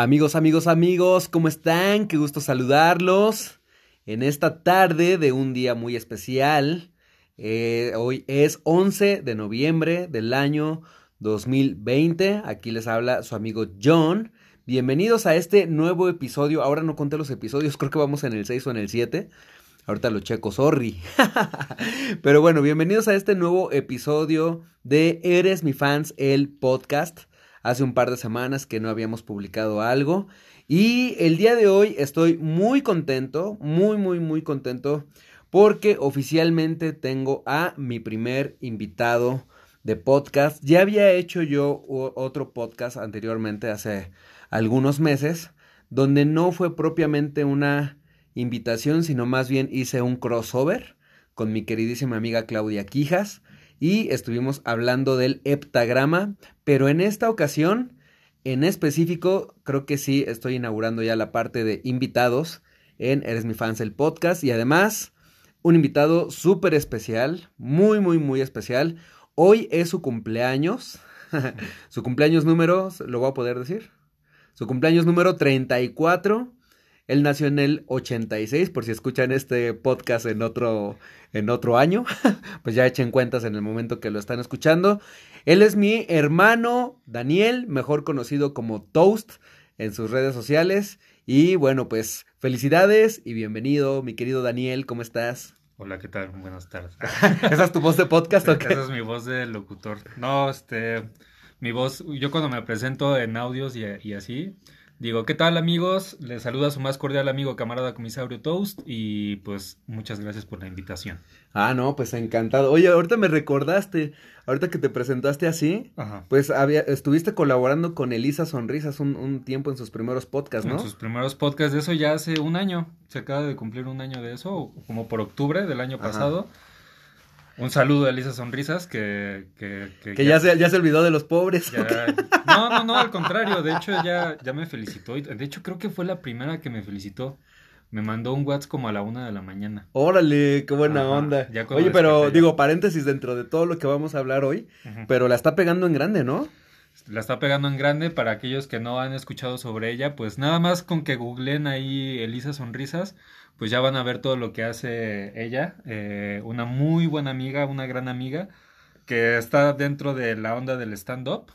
Amigos, amigos, amigos, ¿cómo están? Qué gusto saludarlos en esta tarde de un día muy especial. Eh, hoy es 11 de noviembre del año 2020. Aquí les habla su amigo John. Bienvenidos a este nuevo episodio. Ahora no conté los episodios, creo que vamos en el 6 o en el 7. Ahorita lo checo, sorry. Pero bueno, bienvenidos a este nuevo episodio de Eres mi fans, el podcast. Hace un par de semanas que no habíamos publicado algo. Y el día de hoy estoy muy contento, muy, muy, muy contento. Porque oficialmente tengo a mi primer invitado de podcast. Ya había hecho yo otro podcast anteriormente, hace algunos meses, donde no fue propiamente una invitación, sino más bien hice un crossover con mi queridísima amiga Claudia Quijas y estuvimos hablando del heptagrama, pero en esta ocasión, en específico, creo que sí estoy inaugurando ya la parte de invitados en Eres mi fans el podcast y además un invitado súper especial, muy, muy, muy especial. Hoy es su cumpleaños, su cumpleaños número, ¿lo voy a poder decir? Su cumpleaños número 34 él nació en el 86, por si escuchan este podcast en otro, en otro año, pues ya echen cuentas en el momento que lo están escuchando. Él es mi hermano Daniel, mejor conocido como Toast en sus redes sociales. Y bueno, pues felicidades y bienvenido, mi querido Daniel, ¿cómo estás? Hola, ¿qué tal? Buenas tardes. ¿Esa es tu voz de podcast o qué? Esa es mi voz de locutor. No, este, mi voz, yo cuando me presento en audios y, y así, Digo, ¿qué tal amigos? Les saluda su más cordial amigo camarada comisario Toast y pues muchas gracias por la invitación. Ah, no, pues encantado. Oye, ahorita me recordaste, ahorita que te presentaste así, pues había, estuviste colaborando con Elisa Sonrisas un, un, tiempo en sus primeros podcasts, ¿no? En sus primeros podcasts, de eso ya hace un año, se acaba de cumplir un año de eso, como por octubre del año pasado. Un saludo a Elisa Sonrisas, que... Que, que, ya, se, ya se olvidó de los pobres. no, no, no, al contrario, de hecho ya, ya me felicitó. De hecho creo que fue la primera que me felicitó. Me mandó un WhatsApp como a la una de la mañana. Órale, qué buena onda. Oye, pero digo, paréntesis dentro de todo lo que vamos a hablar hoy, pero la está pegando en grande, ¿no? La está pegando en grande para aquellos que no han escuchado sobre ella, pues nada más con que googleen ahí Elisa Sonrisas, pues ya van a ver todo lo que hace ella. Eh, una muy buena amiga, una gran amiga, que está dentro de la onda del stand-up.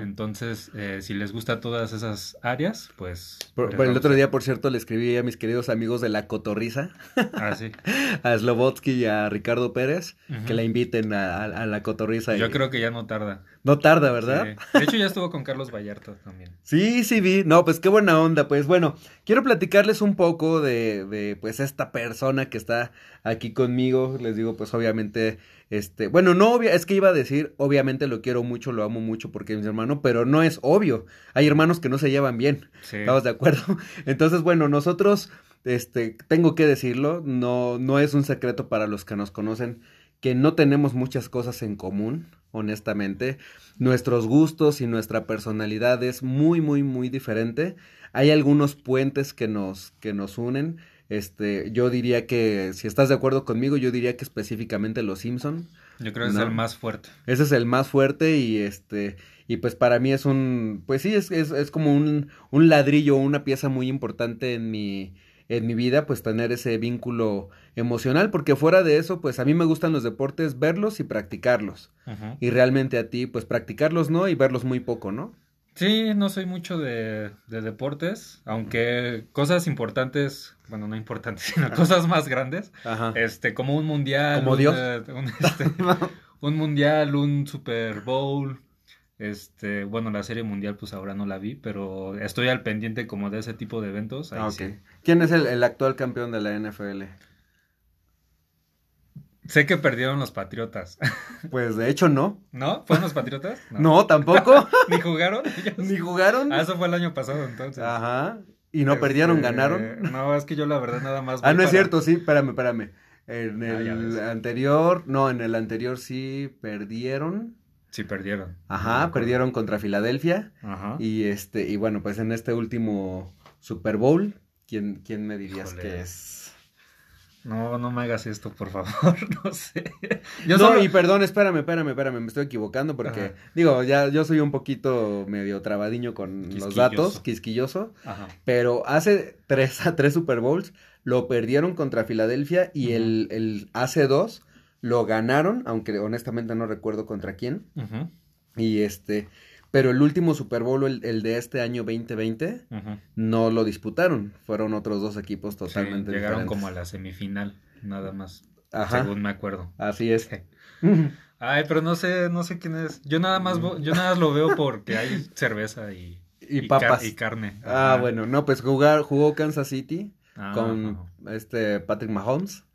Entonces, eh, si les gusta todas esas áreas, pues... Por, el otro día, por cierto, le escribí a mis queridos amigos de La Cotorriza. Ah, sí. a Slobotsky y a Ricardo Pérez, que la inviten a, La Cotorriza. Yo creo que ya no tarda. No tarda, ¿verdad? De hecho, ya estuvo con Carlos Vallarta también. Sí, sí vi. No, pues qué buena onda. Pues bueno, quiero platicarles un poco de, de pues esta persona que está aquí conmigo. Les digo, pues obviamente este, bueno, no obvio, es que iba a decir, obviamente lo quiero mucho, lo amo mucho porque es mi hermano, pero no es obvio. Hay hermanos que no se llevan bien. ¿Estamos de acuerdo? Entonces, bueno, nosotros, este, tengo que decirlo, no, no es un secreto para los que nos conocen que no tenemos muchas cosas en común, honestamente. Nuestros gustos y nuestra personalidad es muy, muy, muy diferente. Hay algunos puentes que nos, que nos unen este, yo diría que, si estás de acuerdo conmigo, yo diría que específicamente Los Simpson. Yo creo que es el más fuerte. Ese es el más fuerte y este, y pues para mí es un, pues sí, es, es, es como un, un ladrillo, una pieza muy importante en mi, en mi vida, pues tener ese vínculo emocional, porque fuera de eso, pues a mí me gustan los deportes, verlos y practicarlos. Y realmente a ti, pues practicarlos no y verlos muy poco, ¿no? Sí, no soy mucho de, de deportes, aunque cosas importantes, bueno, no importantes, sino cosas más grandes, este, como un mundial, como Dios, eh, un, este, un mundial, un Super Bowl, este, bueno, la serie mundial pues ahora no la vi, pero estoy al pendiente como de ese tipo de eventos. Ahí sí. ¿Quién es el, el, actual campeón de la NFL? Sé que perdieron los Patriotas. Pues de hecho no. ¿No? ¿Fueron los Patriotas? No, tampoco. ¿Ni jugaron? ¿Ni jugaron? Ah, eso fue el año pasado entonces. Ajá. ¿Y no perdieron, este, ganaron? No, es que yo la verdad nada más... Ah, no es cierto, sí, espérame, espérame. En ah, el anterior, no, en el anterior sí perdieron. Sí, perdieron. Ajá, perdieron contra Filadelfia. Ajá. Y este, y bueno, pues en este último Super Bowl, ¿quién, quién me dirías que es? No, no me hagas esto, por favor, no sé. Yo no, y perdón, espérame, espérame, espérame, me estoy equivocando porque, digo, ya yo soy un poquito medio trabadiño con los datos, quisquilloso, Ajá. pero hace tres, tres Super Bowls lo perdieron contra Filadelfia y el, el hace dos lo ganaron, aunque honestamente no recuerdo contra quién. Y este, pero el último Super Bowl, el, de este año 2020, no lo disputaron. Fueron otros dos equipos totalmente sí, llegaron como a la semifinal, nada más. Según me acuerdo. Así es. Ay, pero no sé, no sé quién es. Yo nada más, yo nada más lo veo porque hay cerveza y, y, papas. y carne. Ah, bueno, no, pues jugar, jugó Kansas City ah, con este Patrick Mahomes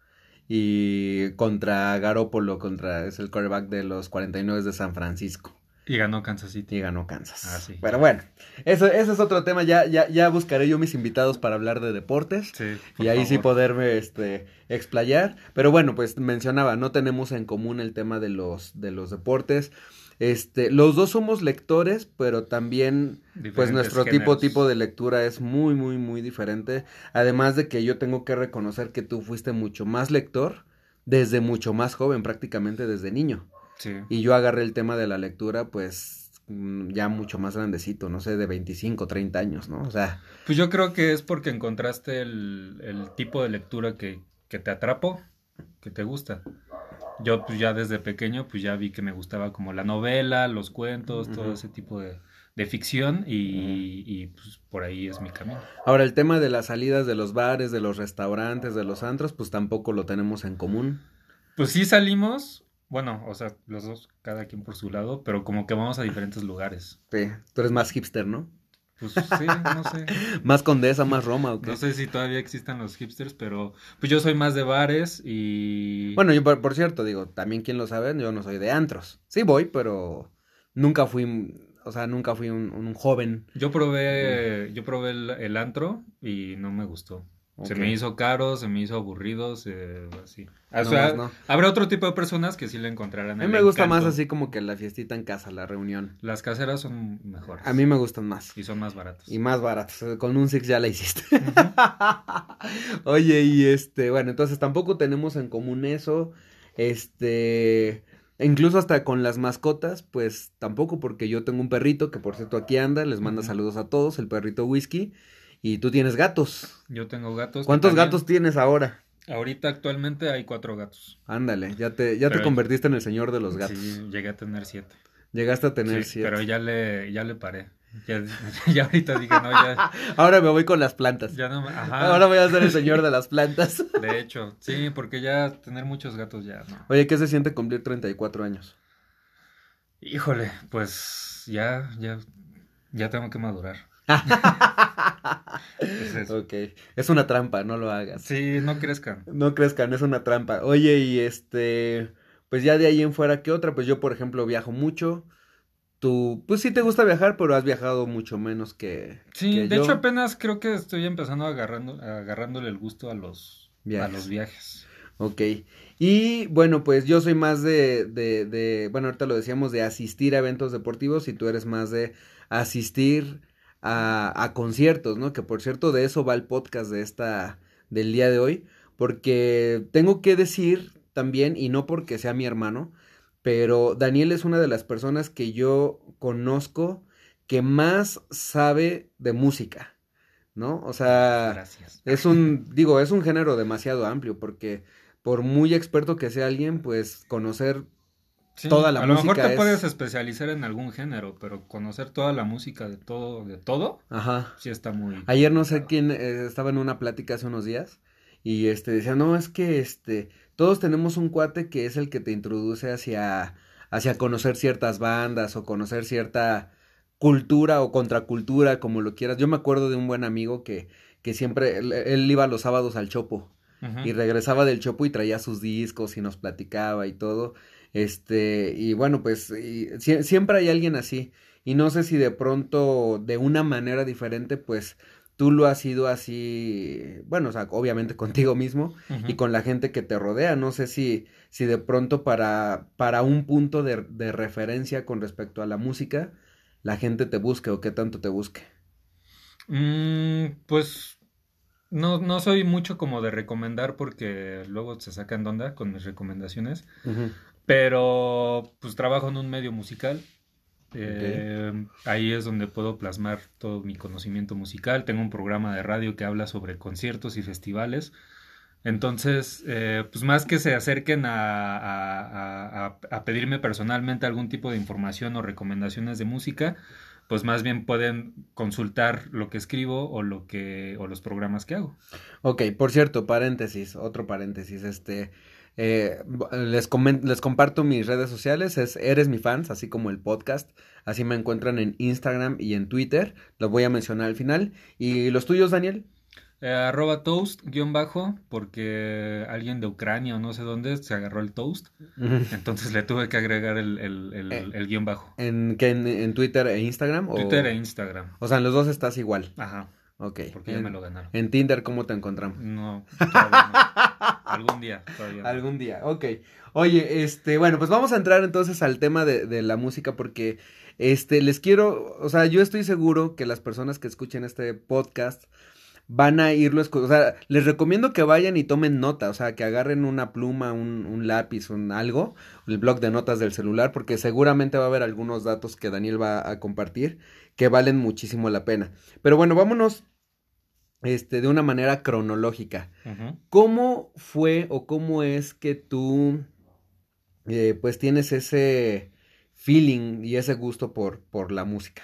y contra Garópolo, contra es el quarterback de los 49 de San Francisco. Y ganó Kansas City. Y ganó Kansas. Ah, sí. Pero bueno, eso, eso es otro tema. Ya, ya, ya buscaré yo mis invitados para hablar de deportes. Sí, y ahí sí poderme este, explayar. Pero bueno, pues mencionaba, no tenemos en común el tema de los, de los deportes. Este, los dos somos lectores, pero también, pues nuestro tipo, tipo de lectura es muy, muy, muy diferente. Además de que yo tengo que reconocer que tú fuiste mucho más lector desde mucho más joven, prácticamente desde niño. Y yo agarré el tema de la lectura, pues mm, ya mucho más grandecito, no sé, de 25, 30 años, ¿no? O sea... Pues yo creo que es porque encontraste el, tipo de lectura que, que te atrapó, que te gusta. Yo pues ya desde pequeño pues ya vi que me gustaba como la novela, los cuentos, todo ese tipo de, de ficción y, y, pues por ahí es mi camino. Ahora el tema de las salidas de los bares, de los restaurantes, de los antros, pues tampoco lo tenemos en común. Pues sí salimos, bueno, o sea, los dos, cada quien por su lado, pero como que vamos a diferentes lugares. Sí, tú eres más hipster, ¿no? Pues sí, no sé. más condesa, más Roma, ¿o No sé si todavía existan los hipsters, pero pues yo soy más de bares y... Bueno, yo por, cierto, digo, también quien lo sabe, yo no soy de antros. Sí voy, pero nunca fui, o sea, nunca fui un, joven. Yo probé, yo probé el antro y no me gustó. Se me hizo caro, se me hizo aburrido, así. O sea, habrá otro tipo de personas que sí le encontrarán. A mí me gusta más así como que la fiestita en casa, la reunión. Las caseras son mejores. A mí me gustan más. Y son más baratos. Y más baratos. Con un Six ya la hiciste. Oye, y este, bueno, entonces tampoco tenemos en común eso. Este, incluso hasta con las mascotas, pues tampoco, porque yo tengo un perrito que por cierto aquí anda, les manda saludos a todos, el perrito Whisky. Y tú tienes gatos. Yo tengo gatos. ¿Cuántos gatos tienes ahora? Ahorita actualmente hay cuatro gatos. Ándale, ya te, ya te convertiste en el señor de los gatos. Sí, llegué a tener siete. Llegaste a tener siete. Pero ya le, ya le paré. Ya, ya ahorita dije, no, ya. Ahora me voy con las plantas. Ya no Ahora voy a ser el señor de las plantas. De hecho, sí, porque ya tener muchos gatos ya no. Oye, ¿qué se siente cumplir 34 años? Híjole, pues ya, ya, ya tengo que madurar. Es Ok, es una trampa, no lo hagas. Sí, no crezcan. No crezcan, es una trampa. Oye, y este, pues ya de ahí en fuera, ¿qué otra? Pues yo, por ejemplo, viajo mucho. Tú, pues sí te gusta viajar, pero has viajado mucho menos que. Sí, de hecho apenas creo que estoy empezando agarrando, agarrándole el gusto a los viajes. A los viajes. Ok. Y bueno, pues yo soy más de, de, de, bueno, ahorita lo decíamos, de asistir a eventos deportivos y tú eres más de asistir a, conciertos, ¿no? Que por cierto de eso va el podcast de esta, del día de hoy, porque tengo que decir también, y no porque sea mi hermano, pero Daniel es una de las personas que yo conozco que más sabe de música, ¿no? O sea, es un, digo, es un género demasiado amplio, porque por muy experto que sea alguien, pues conocer toda la a lo mejor te puedes especializar en algún género, pero conocer toda la música de todo, de todo, Ajá. sí está muy. Ayer no sé quién eh, estaba en una plática hace unos días y este decía, no, es que este, todos tenemos un cuate que es el que te introduce hacia, hacia conocer ciertas bandas o conocer cierta cultura o contracultura, como lo quieras. Yo me acuerdo de un buen amigo que, que siempre, él, iba los sábados al Chopo. Y regresaba del Chopo y traía sus discos y nos platicaba y todo. Este, y bueno, pues siempre hay alguien así. Y no sé si de pronto, de una manera diferente, pues tú lo has sido así, bueno, o sea, obviamente contigo mismo y con la gente que te rodea. No sé si, si de pronto para, para un punto de, de referencia con respecto a la música, la gente te busque o qué tanto te busque. Mm, pues No, no soy mucho como de recomendar porque luego se sacan de onda con mis recomendaciones. Pero pues trabajo en un medio musical. Eh, ahí es donde puedo plasmar todo mi conocimiento musical. Tengo un programa de radio que habla sobre conciertos y festivales. Entonces, eh, pues más que se acerquen a, a, pedirme personalmente algún tipo de información o recomendaciones de música, pues más bien pueden consultar lo que escribo o lo que o los programas que hago. Ok, por cierto, paréntesis, otro paréntesis, este eh, les, les comparto mis redes sociales, es Eres mi fans, así como el podcast, así me encuentran en Instagram y en Twitter, lo voy a mencionar al final. ¿Y los tuyos, Daniel? Eh, arroba toast, guion bajo, porque alguien de Ucrania o no sé dónde se agarró el toast. Entonces le tuve que agregar el, el, el, eh, guion bajo. ¿En, qué, en, Twitter e Instagram? Twitter e Instagram. O sea, en los dos estás igual. Ajá. Ok. Porque ya me lo ganaron. En Tinder, ¿cómo te encontramos? No, no. Algún día, todavía. Algún día, ok. Oye, este, bueno, pues vamos a entrar entonces al tema de, de la música porque, este, les quiero, o sea, yo estoy seguro que las personas que escuchen este podcast van a irlo, o sea, les recomiendo que vayan y tomen nota, o sea, que agarren una pluma, un, un lápiz, un algo, el blog de notas del celular, porque seguramente va a haber algunos datos que Daniel va a compartir que valen muchísimo la pena. Pero bueno, vámonos este, de una manera cronológica. ¿Cómo fue o cómo es que tú, eh, pues, tienes ese feeling y ese gusto por, por la música?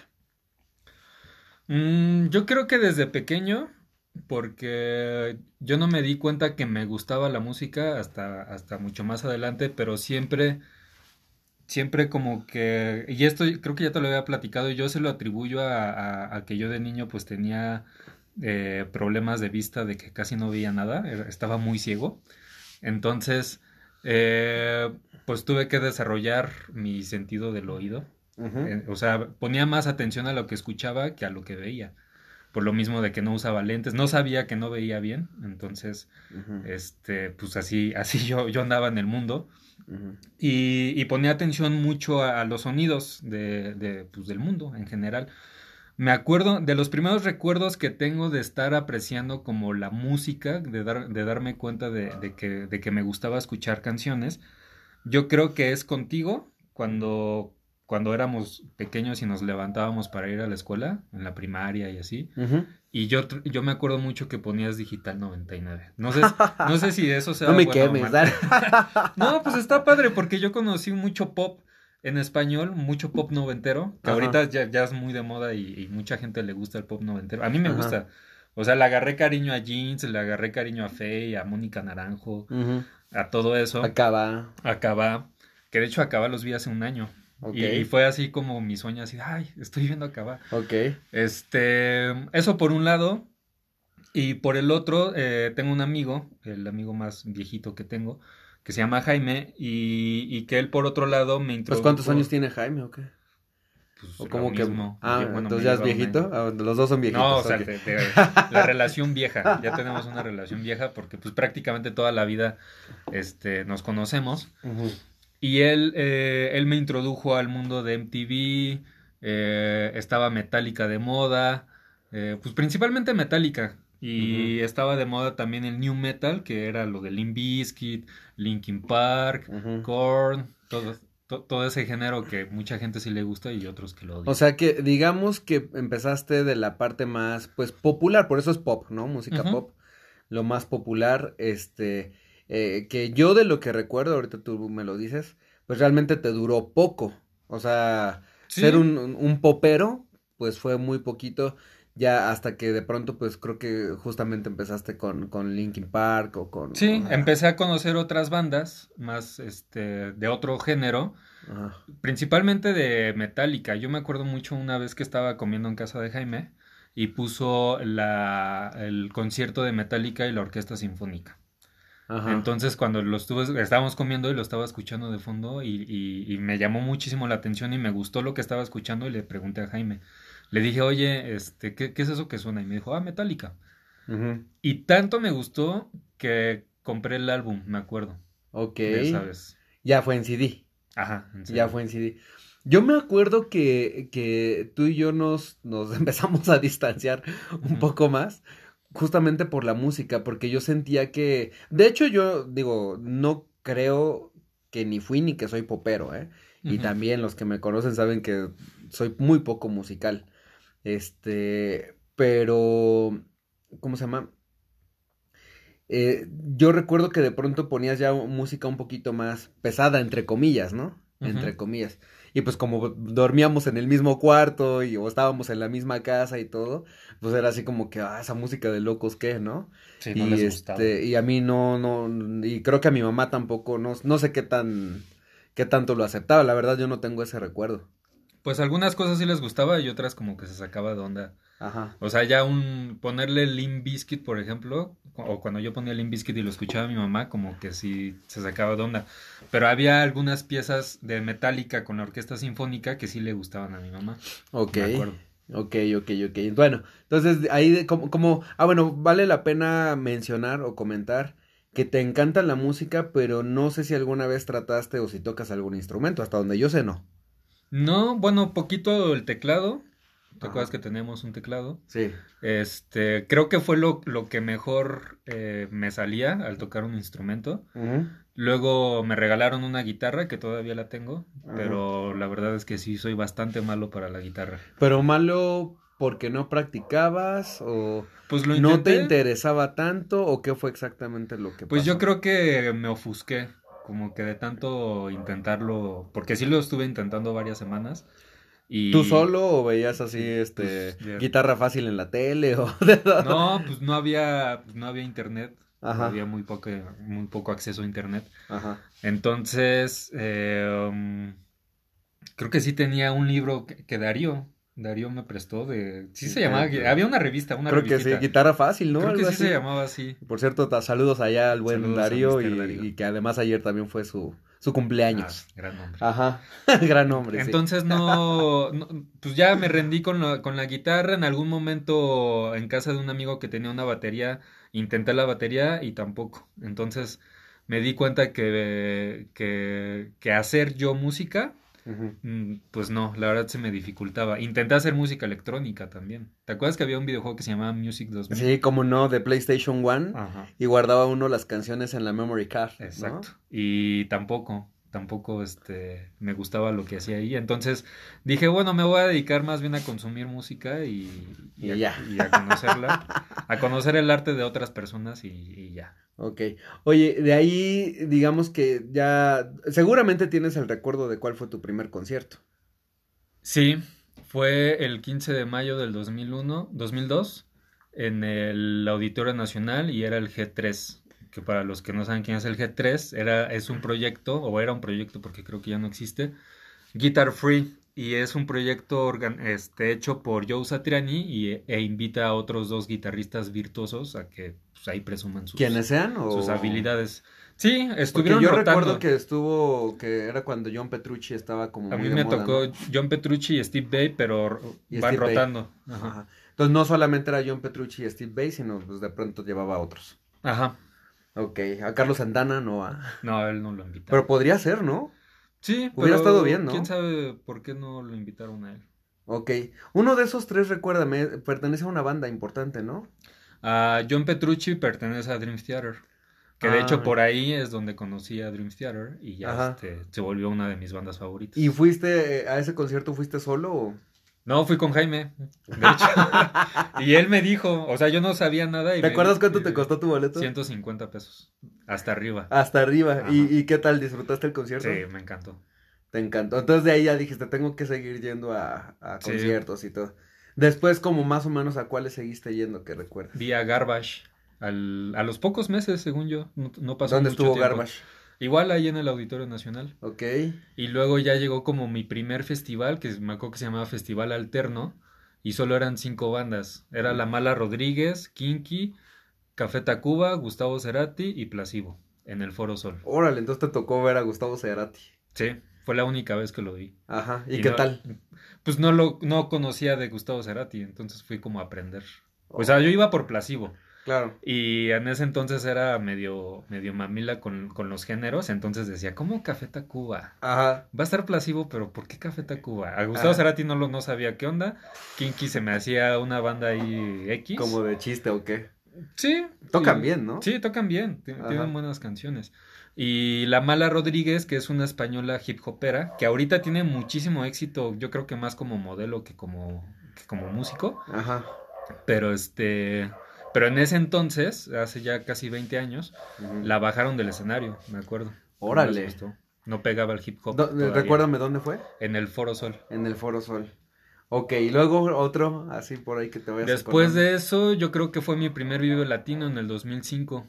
Mm, yo creo que desde pequeño porque yo no me di cuenta que me gustaba la música hasta, hasta mucho más adelante, pero siempre, siempre como que, y esto creo que ya te lo había platicado, yo se lo atribuyo a, a, que yo de niño pues tenía eh, problemas de vista de que casi no veía nada, estaba muy ciego, entonces eh, pues tuve que desarrollar mi sentido del oído, eh, o sea, ponía más atención a lo que escuchaba que a lo que veía. Por lo mismo de que no usaba lentes, no sabía que no veía bien, entonces, este, pues así, así yo, yo andaba en el mundo. Y, ponía atención mucho a, los sonidos de, de, pues, del mundo en general. Me acuerdo de los primeros recuerdos que tengo de estar apreciando como la música, de, dar, de darme cuenta de, de, que, de que me gustaba escuchar canciones. Yo creo que es contigo cuando, cuando éramos pequeños y nos levantábamos para ir a la escuela, en la primaria y así. Y yo, yo me acuerdo mucho que ponías Digital 99. No sé, no sé si eso sea No me quemes, No, pues está padre porque yo conocí mucho pop en español, mucho pop noventero, que ahorita ya, ya, es muy de moda y, mucha gente le gusta el pop noventero. A mí me gusta. O sea, le agarré cariño a Jeans, le agarré cariño a Faye, a Mónica Naranjo, a todo eso. Acaba. Acaba. Que de hecho acaba los vi hace un año. Y, fue así como mi sueño, así, ay, estoy viendo acabar. Ok. Este, eso por un lado. Y por el otro, eh, tengo un amigo, el amigo más viejito que tengo, que se llama Jaime, y, que él por otro lado me introdujo... Pues ¿cuántos años tiene Jaime o qué? Pues, ¿O como que... Ah, entonces ya es viejito. Ah, los dos son viejitos. No, o sea, la relación vieja. Ya tenemos una relación vieja porque pues prácticamente toda la vida este, nos conocemos. Y él, eh, él me introdujo al mundo de MTV, eh, estaba Metallica de moda, eh, pues principalmente Metallica. Y estaba de moda también el New Metal, que era lo de Limp Bizkit, Linkin Park, Korn, todo, todo ese género que mucha gente sí le gusta y otros que lo odian. O sea que digamos que empezaste de la parte más, pues, popular, por eso es pop, ¿no? Música pop, lo más popular, este eh, que yo de lo que recuerdo, ahorita tú me lo dices, pues realmente te duró poco. O sea, ser un, un, popero, pues fue muy poquito, ya hasta que de pronto, pues creo que justamente empezaste con, con Linkin Park o con... Sí, empecé a conocer otras bandas, más este, de otro género, principalmente de Metallica. Yo me acuerdo mucho una vez que estaba comiendo en casa de Jaime y puso la, el concierto de Metallica y la Orquesta Sinfónica. Entonces cuando lo estuve, estábamos comiendo y lo estaba escuchando de fondo y, y, me llamó muchísimo la atención y me gustó lo que estaba escuchando y le pregunté a Jaime. Le dije, oye, este, ¿qué, qué es eso que suena? Y me dijo, ah, Metallica. Y tanto me gustó que compré el álbum, me acuerdo. Ok. Ya sabes. Ya fue en CD. Ajá, en Ya fue en CD. Yo me acuerdo que, que tú y yo nos, nos empezamos a distanciar un poco más justamente por la música, porque yo sentía que, de hecho yo digo, no creo que ni fui ni que soy popero, ¿eh? Y también los que me conocen saben que soy muy poco musical. Este, pero, ¿cómo se llama? Eh, yo recuerdo que de pronto ponías ya música un poquito más pesada, entre comillas, ¿no? Entre comillas. Y pues como dormíamos en el mismo cuarto y o estábamos en la misma casa y todo, pues era así como que, ah, esa música de locos, ¿qué, no? Sí, no y este, y a mí no, no, y creo que a mi mamá tampoco, no, no sé qué tan, qué tanto lo aceptaba, la verdad yo no tengo ese recuerdo. Pues algunas cosas sí les gustaba y otras como que se sacaba de onda. Ajá. O sea, ya un ponerle Limp Bizkit, por ejemplo, o cuando yo ponía Limp Bizkit y lo escuchaba mi mamá, como que sí se sacaba de onda. Pero había algunas piezas de Metallica con la orquesta sinfónica que sí le gustaban a mi mamá. Ok. Ok, ok, ok. Bueno, entonces ahí como, como, ah, bueno, vale la pena mencionar o comentar que te encanta la música, pero no sé si alguna vez trataste o si tocas algún instrumento, hasta donde yo sé no. No, bueno, poquito el teclado, ¿Te acuerdas que tenemos un teclado? Sí. Este, creo que fue lo, lo que mejor eh, me salía al tocar un instrumento. Luego me regalaron una guitarra que todavía la tengo, pero la verdad es que sí soy bastante malo para la guitarra. Pero malo porque no practicabas o pues no te interesaba tanto o qué fue exactamente lo que Pues yo creo que me ofusqué, como que de tanto intentarlo, porque sí lo estuve intentando varias semanas ¿Tú solo o veías así, este, pues, guitarra fácil en la tele o No, pues no había, pues, no había internet. Había muy poco, muy poco acceso a internet. Ajá. Entonces, eh, um, creo que sí tenía un libro que, Darío, Darío me prestó de... Sí se llamaba, había una revista, una Creo que sí, guitarra fácil, ¿no? Creo que sí se llamaba así. Por cierto, saludos allá al buen Darío, y, que además ayer también fue su, su cumpleaños. Ah, gran nombre. Ajá, gran nombre. Entonces no, pues ya me rendí con la, con la guitarra. En algún momento en casa de un amigo que tenía una batería, intenté la batería y tampoco. Entonces me di cuenta que, que, que hacer yo música Mm, pues no, la verdad se me dificultaba. Intenté hacer música electrónica también. ¿Te acuerdas que había un videojuego que se llamaba Music 2000? Sí, como no, de PlayStation 1. Y guardaba uno las canciones en la memory card. Exacto. Y tampoco, tampoco este, me gustaba lo que hacía ahí. Entonces dije, bueno, me voy a dedicar más bien a consumir música y, a, conocerla, a conocer el arte de otras personas y ya. Ok. Oye, de ahí, digamos que ya, seguramente tienes el recuerdo de cuál fue tu primer concierto. Sí, fue el 15 de mayo del 2001, 2002, en el Auditorio Nacional y era el G3, que para los que no saben quién es el G3, era, es un proyecto, o era un proyecto porque creo que ya no existe, Guitar Free, y es un proyecto este, hecho por Joe Satriani y, e invita a otros dos guitarristas virtuosos a que pues, ahí presuman sus, ¿Quiénes sean? sus habilidades. Sí, estuvieron Porque yo recuerdo que estuvo, que era cuando John Petrucci estaba como A mí me tocó John Petrucci y Steve Bay, pero van rotando. Ajá. Entonces no solamente era John Petrucci y Steve Bay, sino pues de pronto llevaba a otros. Ajá. Ok, a Carlos Santana no a... No, él no lo invitó. Pero podría ser, ¿no? Sí, hubiera estado bien, ¿no? ¿Quién sabe por qué no lo invitaron a él? Ok. Uno de esos tres, recuérdame, pertenece a una banda importante, ¿no? A John Petrucci pertenece a Dream Theater. Que de hecho ah. por ahí es donde conocí a Dream Theater y ya este, se volvió una de mis bandas favoritas. ¿Y fuiste eh, a ese concierto, fuiste solo o...? No, fui con Jaime, de hecho. y él me dijo, o sea, yo no sabía nada. Y ¿Te acuerdas cuánto te costó tu boleto? 150 pesos. Hasta arriba. Hasta arriba. ¿Y, qué tal? ¿Disfrutaste el concierto? Sí, me encantó. Te encantó. Entonces de ahí ya dijiste, tengo que seguir yendo a, conciertos y todo. Después, como más o menos, ¿a cuáles seguiste yendo que recuerdas? Vi a Garbage. Al, a los pocos meses, según yo. No, pasó ¿Dónde estuvo Garbage? Igual ahí en el Auditorio Nacional. Ok. Y luego ya llegó como mi primer festival, que me acuerdo que se llamaba Festival Alterno, y solo eran cinco bandas. Era La Mala Rodríguez, Kinky, Café Tacuba, Gustavo Cerati y Placebo, en el Foro Sol. Órale, entonces te tocó ver a Gustavo Cerati. Sí, fue la única vez que lo vi. Ajá, ¿y, qué tal? Pues no lo no conocía de Gustavo Cerati, entonces fui como a aprender. O sea, yo iba por Placebo. Claro. Y en ese entonces era medio, medio mamila con, los géneros, entonces decía, ¿cómo Café Tacuba? Ajá. Va a estar plasivo, pero ¿por qué Café Tacuba? A Gustavo Cerati no, lo, no sabía qué onda. Kinky se me hacía una banda ahí X. ¿Como de chiste o qué? Sí. Tocan bien, ¿no? Sí, tocan bien. Ajá. Tienen buenas canciones. Y La Mala Rodríguez, que es una española hip hopera, que ahorita tiene muchísimo éxito, yo creo que más como modelo que como, que como músico. Ajá. Pero este. Pero en ese entonces, hace ya casi 20 años, la bajaron del escenario, me acuerdo. No Órale. gustó. No pegaba el hip hop. Do-. Recuérdame dónde fue. En el Foro Sol. En el Foro Sol. Ok, y luego otro, así por ahí que te vayas Después acordando. de eso, yo creo que fue mi primer Vive Latino en el 2005,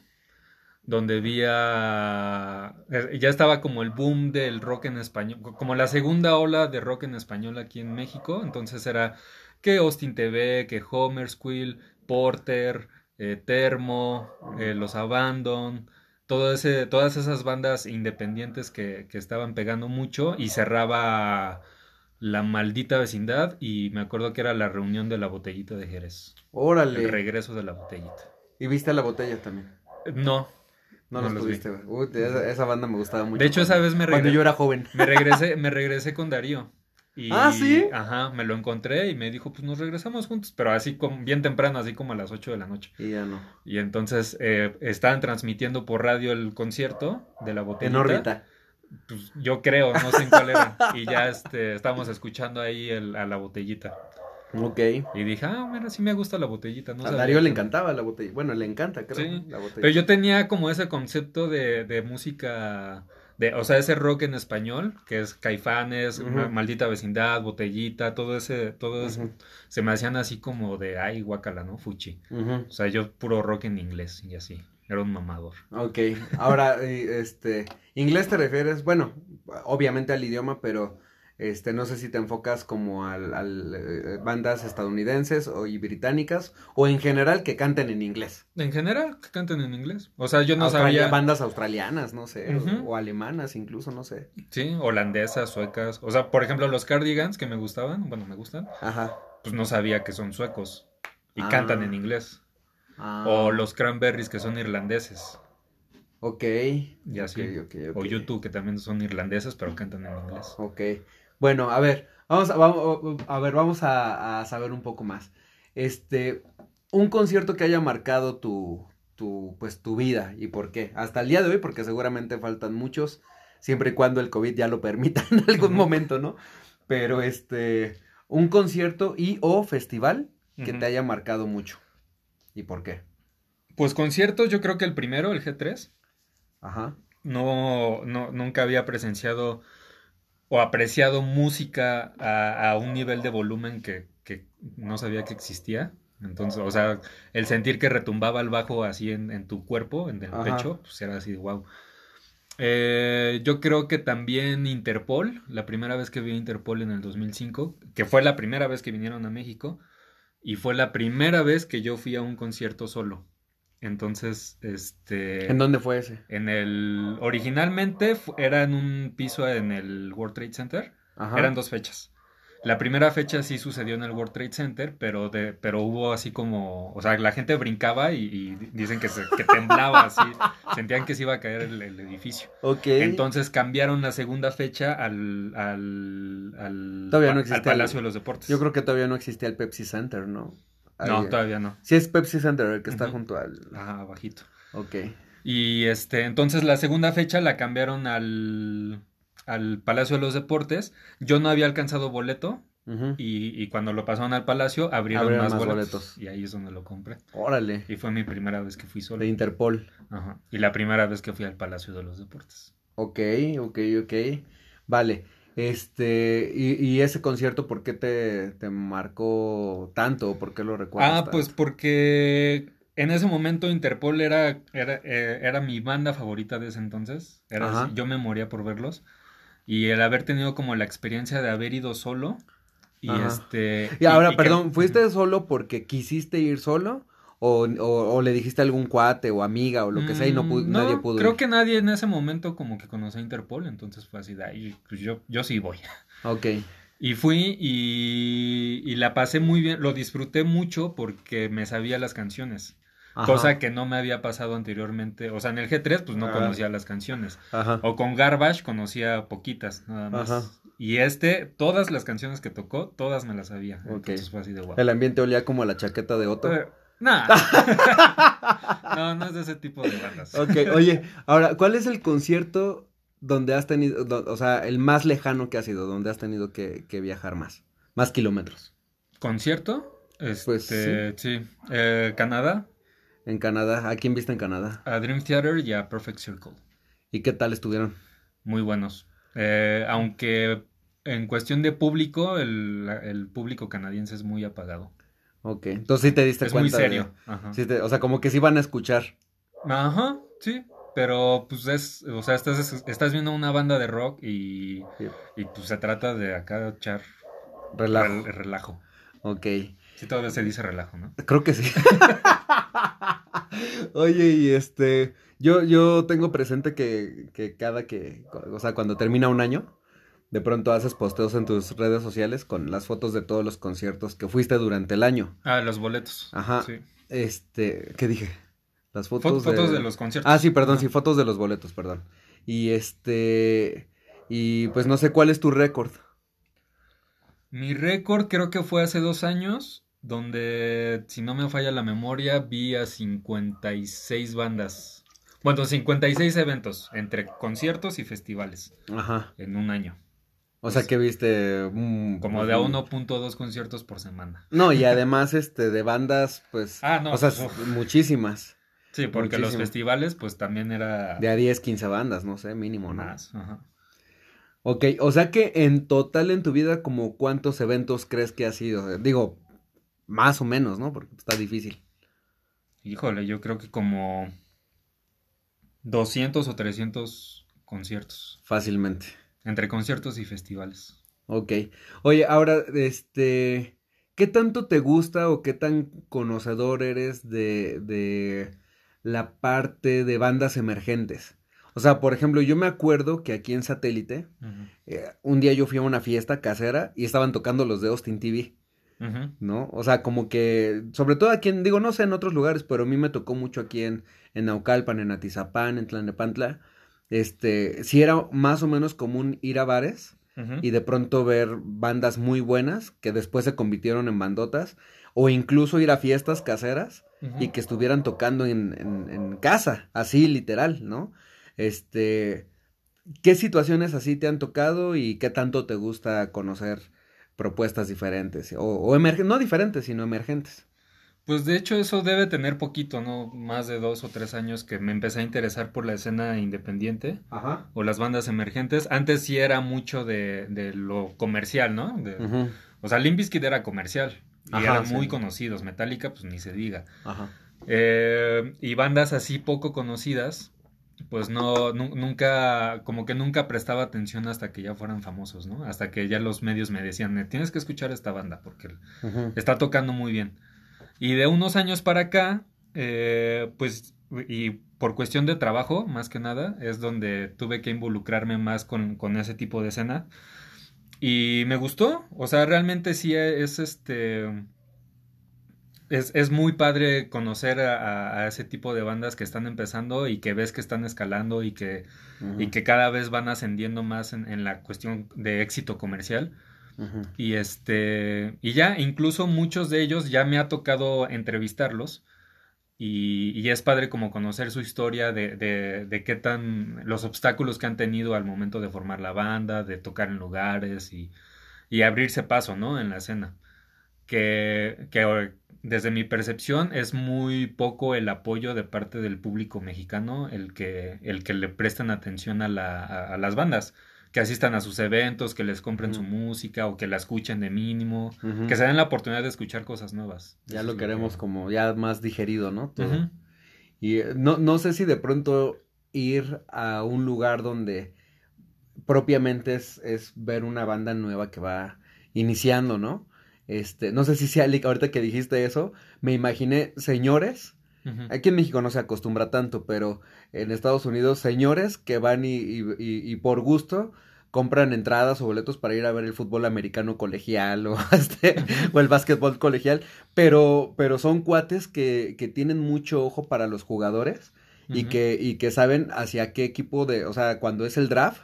donde vi a... eh, Ya estaba como el boom del rock en español, como la segunda ola de rock en español aquí en México, entonces era que Austin TV, que Homer Squill, Porter, eh, Termo, eh, Los Abandon, todo ese, todas esas bandas independientes que, que estaban pegando mucho y cerraba La Maldita Vecindad y me acuerdo que era la reunión de la botellita de Jerez, el Órale. regreso de la botellita. Y viste la botella también. Eh, No, No, No los los pudiste ver. Uy, esa, esa banda me gustaba mucho. De hecho, esa cuando- vez me Cuando regre- yo era joven. me regresé, me regresé con Darío. Y, Ah, ¿sí? Ajá, me lo encontré y me dijo, pues nos regresamos juntos, pero así como bien temprano, así como a las 8 de la noche. Y ya no. Y entonces eh, estaban transmitiendo por radio el concierto de la botellita. En órbita. Pues yo creo, no sé en cuál era. Y ya este, estábamos escuchando ahí el- a la botellita. Ok. Y dije, ah, mira, sí me gusta la botellita. No a sabía Darío le encantaba la botella. Bueno, le encanta, creo. Sí, la botella. Pero yo tenía como ese concepto de, de música, de, o sea, ese rock en español, que es Caifanes, Maldita Vecindad, Botellita, todo ese, todo eso, se me hacían así como de, ay, guacala, ¿no? Fuchi. O sea, yo puro rock en inglés y así. Era un mamador. Ok, ahora, este, inglés te refieres, bueno, obviamente al idioma, pero, este, no sé si te enfocas como al, al, eh, bandas estadounidenses o, y británicas, o en general que canten en inglés. En general, que canten en inglés. O sea, yo no Australia- sabía. Bandas australianas, no sé, o- alemanas incluso, no sé. Sí, holandesas, suecas. O sea, por ejemplo, los Cardigans que me gustaban, bueno, me gustan, Ajá. pues no sabía que son suecos y Ah. cantan en inglés. Ah, O los Cranberries que son irlandeses. Ok. Y así. ok, ok, ok. O YouTube que también son irlandeses pero cantan en inglés. Ok. Bueno, a ver, vamos a, vamos, a ver, vamos a, a saber un poco más. Este, un concierto que haya marcado tu, tu, pues, tu vida y por qué. Hasta el día de hoy, porque seguramente faltan muchos, siempre y cuando el COVID ya lo permita en algún momento, ¿no? Pero este, un concierto y o festival que te haya marcado mucho. ¿Y por qué? Pues conciertos, yo creo que el primero, el G3, Ajá. no, no, nunca había presenciado o apreciado música a, a un nivel de volumen que, que no sabía que existía. Entonces, o sea, el sentir que retumbaba el bajo así en, en tu cuerpo, en el Ajá. pecho, pues era así de wow. yo creo que también Interpol, la primera vez que vi a Interpol en el 2005, que fue la primera vez que vinieron a México, y fue la primera vez que yo fui a un concierto solo. Entonces, este... ¿En dónde fue ese? En el. Originalmente era en un piso en el World Trade Center. Ajá. Eran dos fechas. La primera fecha sí sucedió en el World Trade Center, pero de, pero hubo así como, o sea, la gente brincaba y, y dicen que, se, que temblaba así, sentían que se iba a caer el, el edificio. Ok. Entonces cambiaron la segunda fecha al, al, al, Todavía no al existe Palacio el- de los Deportes. Yo creo que todavía no existía el Pepsi Center, ¿no? No, Ahí- todavía no. Sí es Pepsi Center el que está junto al... Ajá, bajito. Ok. Y este, entonces la segunda fecha la cambiaron al, al Palacio de los Deportes. Yo no había alcanzado boleto y, y cuando lo pasaron al Palacio abrieron, Abrieron más, más boletos, boletos. Y ahí es donde lo compré. Órale. Y fue mi primera vez que fui solo. De Interpol. Ajá. Y la primera vez que fui al Palacio de los Deportes. Ok, ok, ok. Vale. Este, y, y ese concierto, ¿por qué te, te marcó tanto? ¿Por qué lo recuerdas? Ah, tanto? pues porque en ese momento Interpol era, era, eh, era mi banda favorita de ese entonces. Era así, yo me moría por verlos. Y el haber tenido como la experiencia de haber ido solo. Y Ajá. este. Y ahora, perdón, ¿fuiste solo porque quisiste ir solo? O, o, o le dijiste a algún cuate o amiga o lo que sea y no, pu- Mm, nadie pudo Creo ir? que nadie en ese momento como que conocía a Interpol, entonces fue así de ahí, pues yo, yo sí voy. Ok. Y fui y, y la pasé muy bien, lo disfruté mucho porque me sabía las canciones, Ajá. cosa que no me había pasado anteriormente. O sea, en el G3 pues no Ah. conocía las canciones. Ajá. O con Garbage conocía poquitas, nada más. Ajá. Y este, todas las canciones que tocó, todas me las sabía. Ok. Entonces fue así de guau. El ambiente olía como a la chaqueta de Otto. Eh, Nah. no, no es de ese tipo de bandas. Ok, oye, ahora, ¿cuál es el concierto donde has tenido, do- o sea, el más lejano que ha sido, donde has tenido que, que viajar más? Más kilómetros. ¿Concierto? Este, Pues, sí. Eh, Canadá, En Canadá, ¿a quién viste en Canadá? a Dream Theater y a Perfect Circle. ¿Y qué tal estuvieron? Muy buenos. Eh, aunque en cuestión de público, el, el público canadiense es muy apagado. Ok, entonces sí te diste Es muy cuenta. de- serio. Ajá. sí te- o sea, como que sí van a escuchar. Ajá, sí. Pero pues es, o sea, estás, estás viendo una banda de rock y, Sí. y pues se trata de acá echar Relajo. rel- relajo. Ok, Sí, todavía se dice relajo, ¿no? creo que sí. Oye, y este, yo, yo tengo presente que, que cada que, o sea, cuando termina un año, de pronto haces posteos en tus redes sociales con las fotos de todos los conciertos que fuiste durante el año. Ah, los boletos. Ajá. Sí. Este, ¿qué dije? Las Fo- fotos, Fotos, de... los conciertos. Ah, sí, perdón, sí, fotos de los boletos, perdón. Y este, y pues no sé cuál es tu récord. Mi récord creo que fue hace dos años, donde, si no me falla la memoria, vi a 56 bandas. Bueno, 56 eventos, entre conciertos y festivales, Ajá. en un año. O sea que viste mm, Como de a mm, 1.2 conciertos por semana. No, y además este de bandas, pues, Ah, no, o sea, pues, uf. muchísimas. Sí, porque los festivales, pues también era De a 10, 15 bandas, no sé, mínimo, ¿no? más. ajá. Ok, o sea que en total en tu vida, como cuántos eventos crees que ha sido? Digo, más o menos, ¿no? Porque está difícil. Híjole, yo creo que como 200 o 300 conciertos, Fácilmente. Entre conciertos y festivales. Ok. Oye, ahora, este, ¿qué tanto te gusta o qué tan conocedor eres de, de la parte de bandas emergentes? O sea, por ejemplo, yo me acuerdo que aquí en Satélite, eh, un día yo fui a una fiesta casera y estaban tocando los de Austin TV. ¿no? O sea, como que, sobre todo aquí en, digo, no sé en otros lugares, pero a mí me tocó mucho aquí en, en Naucalpan, en Atizapán, en Tlalnepantla, este, sí era más o menos común ir a bares y de pronto ver bandas muy buenas que después se convirtieron en bandotas o incluso ir a fiestas caseras y que estuvieran tocando en, en, en casa, así literal, ¿no? Este, ¿qué situaciones así te han tocado y qué tanto te gusta conocer propuestas diferentes o, o no diferentes, sino emergentes? Pues de hecho eso debe tener poquito, ¿no? Más de dos o tres años que me empecé a interesar por la escena independiente Ajá. o las bandas emergentes. Antes sí era mucho de, de lo comercial, ¿no? De- O sea, Limp Bizkit era comercial y Ajá, eran sí. muy conocidos. Metallica, pues ni se diga. Ajá. Eh, y bandas así poco conocidas, pues no, nu- nunca, como que nunca prestaba atención hasta que ya fueran famosos, ¿no? Hasta que ya los medios me decían, tienes que escuchar esta banda porque está tocando muy bien. Y de unos años para acá, eh, pues, y por cuestión de trabajo, más que nada, es donde tuve que involucrarme más con, con ese tipo de escena. Y me gustó, o sea, realmente sí es este... Es, es muy padre conocer a, ese tipo de bandas que están empezando y que ves que están escalando y que, y que cada vez van ascendiendo más en, en la cuestión de éxito comercial. Y este, y ya, incluso muchos de ellos ya me ha tocado entrevistarlos. Y, y es padre como conocer su historia de, de, qué tan, los obstáculos que han tenido al momento de formar la banda, de tocar en lugares y, y abrirse paso, ¿no? En la escena. Que, que desde mi percepción es muy poco el apoyo de parte del público mexicano el que, el que le prestan atención a, la, a las bandas que asistan a sus eventos, que les compren su música o que la escuchen de mínimo, que se den la oportunidad de escuchar cosas nuevas. Ya Eso lo queremos que- como ya más digerido, ¿no? Todo. Y eh, no, no sé si de pronto ir a un lugar donde propiamente es, es ver una banda nueva que va iniciando, ¿no? Este, no sé si sea, ahorita que dijiste eso, me imaginé señores, aquí en México no se acostumbra tanto, pero en Estados Unidos, señores que van y, y, y- y por gusto compran entradas o boletos para ir a ver el fútbol americano colegial o, este, o el básquetbol colegial, pero, pero son cuates que, que tienen mucho ojo para los jugadores y que, y que saben hacia qué equipo de, o sea, cuando es el draft,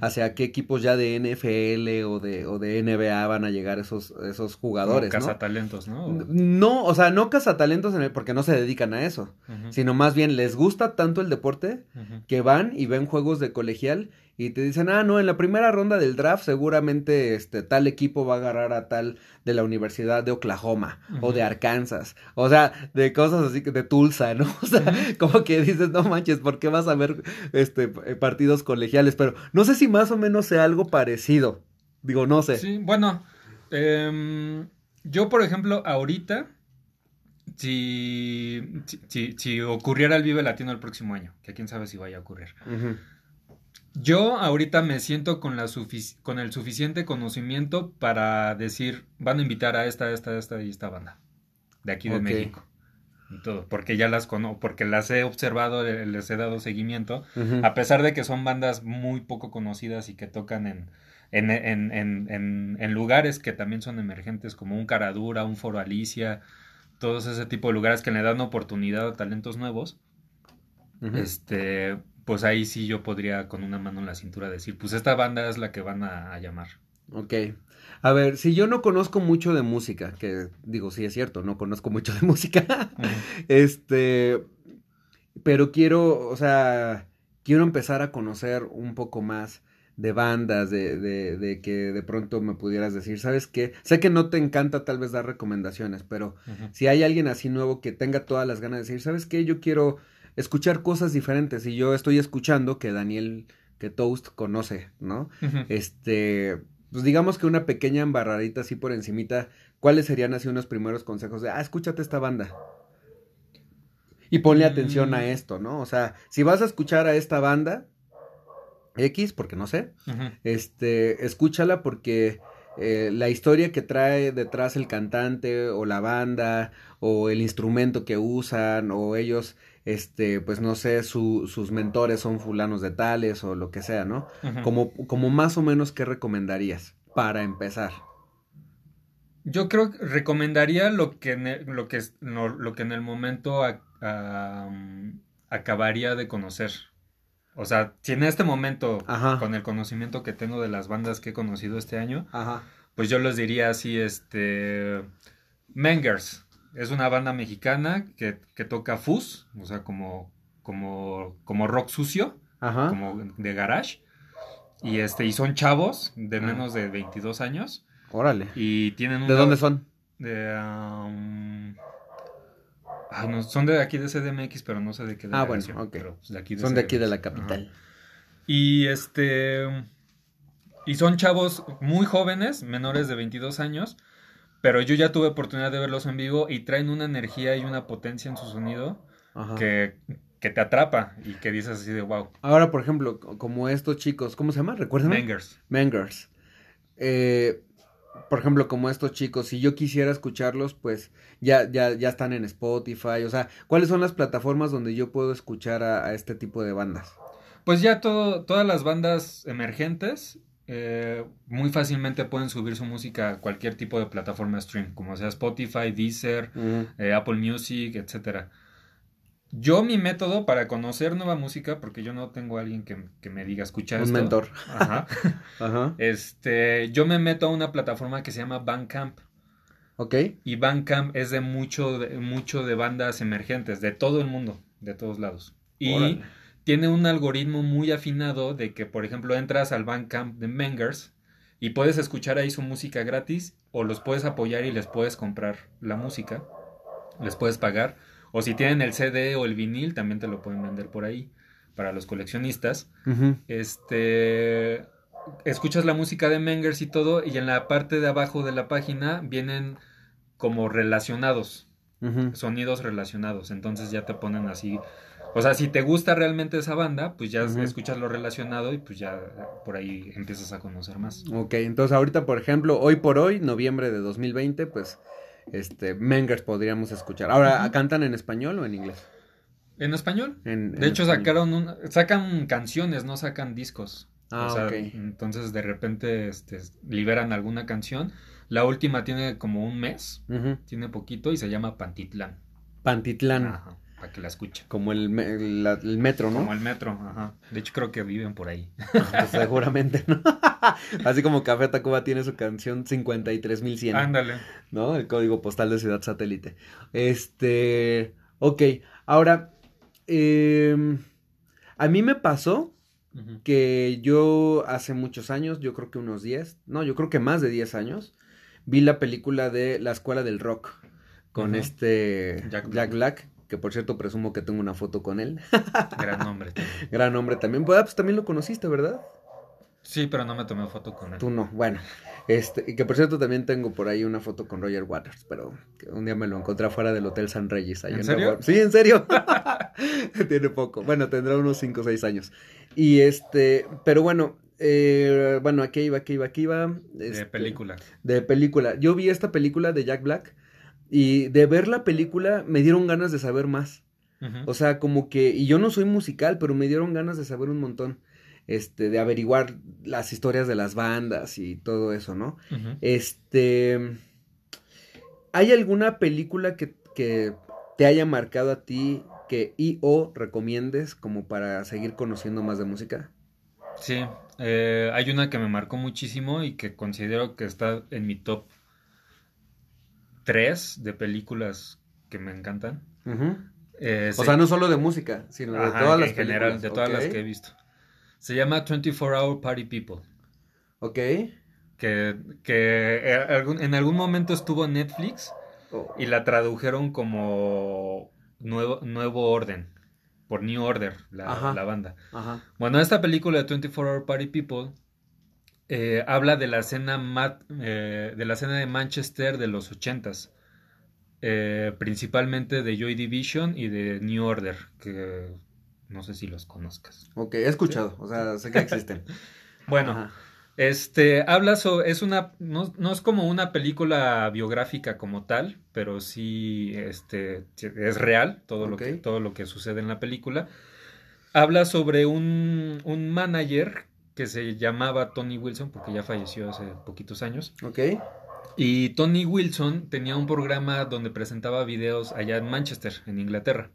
hacia qué equipos ya de NFL o de, o de NBA van a llegar esos, esos jugadores. Como cazatalentos, ¿no? No, o sea, no cazatalentos en el, porque no se dedican a eso, sino más bien les gusta tanto el deporte que van y ven juegos de colegial y te dicen, ah, no, en la primera ronda del draft seguramente este tal equipo va a agarrar a tal de la Universidad de Oklahoma o de Arkansas, o sea, de cosas así que de Tulsa, ¿no? O sea, como que dices, no manches, ¿por qué vas a ver este partidos colegiales? Pero no sé si más o menos sea algo parecido. Digo, no sé. Sí, bueno, em, yo por ejemplo, ahorita, si, si, si, ocurriera el Vive Latino el próximo año, que quién sabe si vaya a ocurrir. Yo ahorita me siento con, la con el suficiente conocimiento para decir, van a invitar a esta, esta, esta y esta banda de aquí de México. Y todo, porque ya las conozco, porque las he observado, les he dado seguimiento, a pesar de que son bandas muy poco conocidas y que tocan en, en, en, en, en, lugares que también son emergentes, como un Caradura, un Foro Alicia, todos ese tipo de lugares que le dan oportunidad a talentos nuevos. Este, pues ahí sí yo podría con una mano en la cintura decir, pues esta banda es la que van a, llamar. Ok. A ver, si yo no conozco mucho de música, que digo, sí es cierto, no conozco mucho de música, este, pero quiero, o sea, quiero empezar a conocer un poco más de bandas, de, de, de, que de pronto me pudieras decir, ¿sabes qué? Sé que no te encanta tal vez dar recomendaciones, pero si hay alguien así nuevo que tenga todas las ganas de decir, ¿sabes qué? Yo quiero escuchar cosas diferentes y yo estoy escuchando que Daniel, que Toast conoce, ¿no? Este, pues digamos que una pequeña embarradita así por encimita, ¿cuáles serían así unos primeros consejos de, ah, escúchate esta banda? Y ponle atención a mm. esto, ¿no? O sea, si vas a escuchar a esta banda X, porque no sé, este, escúchala porque eh, la historia que trae detrás el cantante o la banda o el instrumento que usan o ellos este, pues no sé, su, sus mentores son fulanos de tales o lo que sea, ¿no? como, como más o menos, ¿qué recomendarías para empezar? Yo creo que recomendaría lo que, lo que, lo que en el momento acabaría de conocer. O sea, si en este momento, con el conocimiento que tengo de las bandas que he conocido este año, pues yo les diría así, este, Mengers, es una banda mexicana que, que toca fuzz, o sea, como, como, como rock sucio, como de garage. Y este, y son chavos de menos de 22 años. Órale. Y tienen ¿De dónde son? De um, ah, son de aquí de CDMX, pero no sé de qué Ah, bueno, ok. son de aquí de la capital. Y este y son chavos muy jóvenes, menores de 22 años, pero yo ya tuve oportunidad de verlos en vivo y traen una energía y una potencia en su sonido que, te atrapa y que dices así de wow. Ahora, por ejemplo, como estos chicos, ¿cómo se llama? ¿Recuerdan? Mangers. Mangers. Eh, por ejemplo, como estos chicos, si yo quisiera escucharlos, pues ya, ya, ya están en Spotify. O sea, ¿cuáles son las plataformas donde yo puedo escuchar a, a este tipo de bandas? Pues ya todo, todas las bandas emergentes eh, muy fácilmente pueden subir su música a cualquier tipo de plataforma stream, como sea Spotify, Deezer, eh, Apple Music, etcétera. Yo mi método para conocer nueva música, porque yo no tengo a alguien que, me diga escuchar Un mentor. Ajá. Este, yo me meto a una plataforma que se llama Bandcamp. Ok. Y Bandcamp es de mucho, de, mucho de bandas emergentes, de todo el mundo, de todos lados. Y tiene un algoritmo muy afinado de que, por ejemplo, entras al Bandcamp de Mengers y puedes escuchar ahí su música gratis o los puedes apoyar y les puedes comprar la música, les puedes pagar. O si tienen el CD o el vinil, también te lo pueden vender por ahí para los coleccionistas. Este escuchas la música de Mengers y todo, y en la parte de abajo de la página vienen como relacionados, sonidos relacionados. Entonces ya te ponen así o sea, si te gusta realmente esa banda, pues ya escuchas lo relacionado y pues ya por ahí empiezas a conocer más. Ok, entonces ahorita, por ejemplo, hoy por hoy, noviembre de 2020, pues, este, Mengers podríamos escuchar. Ahora, ¿cantan en español o en inglés? En español. de hecho, sacaron sacan canciones, no sacan discos. Ah, o sea, entonces de repente este, liberan alguna canción. La última tiene como un mes, tiene poquito y se llama Pantitlán. Pantitlán. Para que la escuchen. Como el, me- la- el metro, ¿no? Como el metro, ajá. De hecho, creo que viven por ahí. Pues seguramente, ¿no? Así como Café Tacuba tiene su canción 53100, Ándale. ¿no? El código postal de Ciudad Satélite. Este, ok, ahora, em, a mí me pasó que yo hace muchos años, yo creo que unos 10, no, yo creo que más de 10 años, vi la película de La Escuela del Rock con este Jack Jack Black. Que por cierto presumo que tengo una foto con él. Gran nombre. también. Gran hombre también. Pues, ah, pues también lo conociste, ¿verdad? Sí, pero no me tomé foto con él. Tú no, bueno. Este, y que por cierto también tengo por ahí una foto con Roger Waters, pero que un día me lo encontré afuera del Hotel San Reyes. ahí ¿En serio? Nueva- Sí, en serio. Tiene poco. Bueno, tendrá unos 5 o 6 años. Y este, pero bueno, eh, bueno, aquí iba, aquí iba, aquí iba. De este, película. De película. Yo vi esta película de Jack Black y de ver la película me dieron ganas de saber más. O sea, como que, y yo no soy musical, pero me dieron ganas de saber un montón, este, de averiguar las historias de las bandas y todo eso, ¿no? Este, ¿hay alguna película que, que te haya marcado a ti que y o recomiendes como para seguir conociendo más de música? Sí, eh, hay una que me marcó muchísimo y que considero que está en mi top 3 de películas que me encantan. Eh, O se- sea, no solo de música, sino de todas en las general, películas. de todas las que he visto. Se llama 24 Hour Party People. Ok. Que, que eh, en algún momento estuvo en Netflix Oh, y la tradujeron como Nuevo, Nuevo Orden, por New Order, la, Ajá. la banda. Ajá. Bueno, esta película de 24 Hour Party People eh, habla de la escena eh, de la escena de Manchester de los 80s. eh, principalmente de Joy Division y de New Order, que no sé si los conozcas. Ok, he escuchado, o sea, sé que existen. Bueno, Ajá. este habla sobre, es una, no, no es como una película biográfica como tal, pero sí este, es real todo, lo que, todo lo que sucede en la película. Habla sobre un, un manager que se llamaba Tony Wilson, porque ya falleció hace poquitos años. Ok. Y Tony Wilson tenía un programa donde presentaba videos allá en Manchester, en Inglaterra.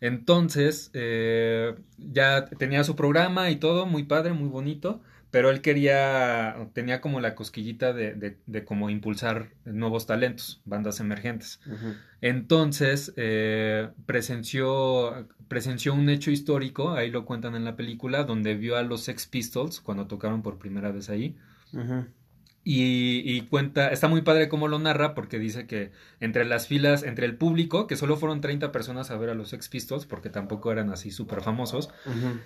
Entonces, eh, ya tenía su programa y todo, muy padre, muy bonito, pero él quería, tenía como la cosquillita de, de, de como impulsar nuevos talentos, bandas emergentes. Entonces, eh, presenció, presenció un hecho histórico, ahí lo cuentan en la película, donde vio a los Sex Pistols cuando tocaron por primera vez ahí. Y, y cuenta, está muy padre cómo lo narra porque dice que entre las filas, entre el público, que solo fueron 30 personas a ver a los Sex Pistols porque tampoco eran así súper famosos,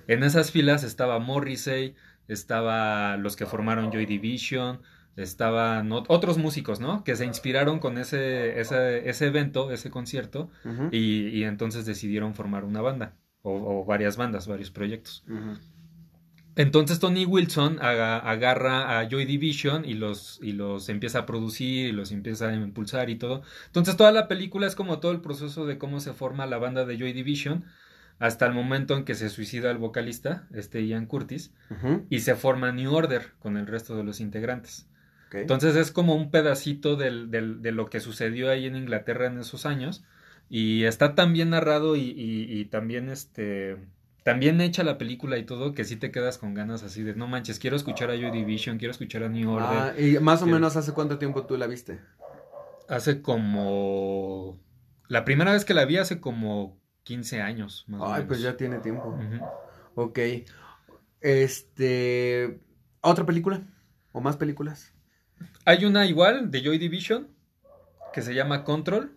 en esas filas estaba Morrissey, estaba los que formaron Joy Division, estaban ot- otros músicos, ¿no? Que se inspiraron con ese, ese, ese evento, ese concierto, y, y entonces decidieron formar una banda, o, o varias bandas, varios proyectos. Entonces Tony Wilson aga- agarra a Joy Division y los, y los empieza a producir y los empieza a impulsar y todo. Entonces toda la película es como todo el proceso de cómo se forma la banda de Joy Division hasta el momento en que se suicida el vocalista, este Ian Curtis, y se forma New Order con el resto de los integrantes. Entonces es como un pedacito del, del- de lo que sucedió ahí en Inglaterra en esos años y está tan bien narrado y, y- y también este también hecha la película y todo que sí te quedas con ganas así de no manches, quiero escuchar a Joy Division, quiero escuchar a New Order. Ah, y más o Quiero- menos hace cuánto tiempo tú la viste? Hace como la primera vez que la vi hace como 15 años, más o Ay, menos. pues ya tiene tiempo. Ok. Este. ¿Otra película? ¿O más películas? Hay una igual de Joy Division que se llama Control.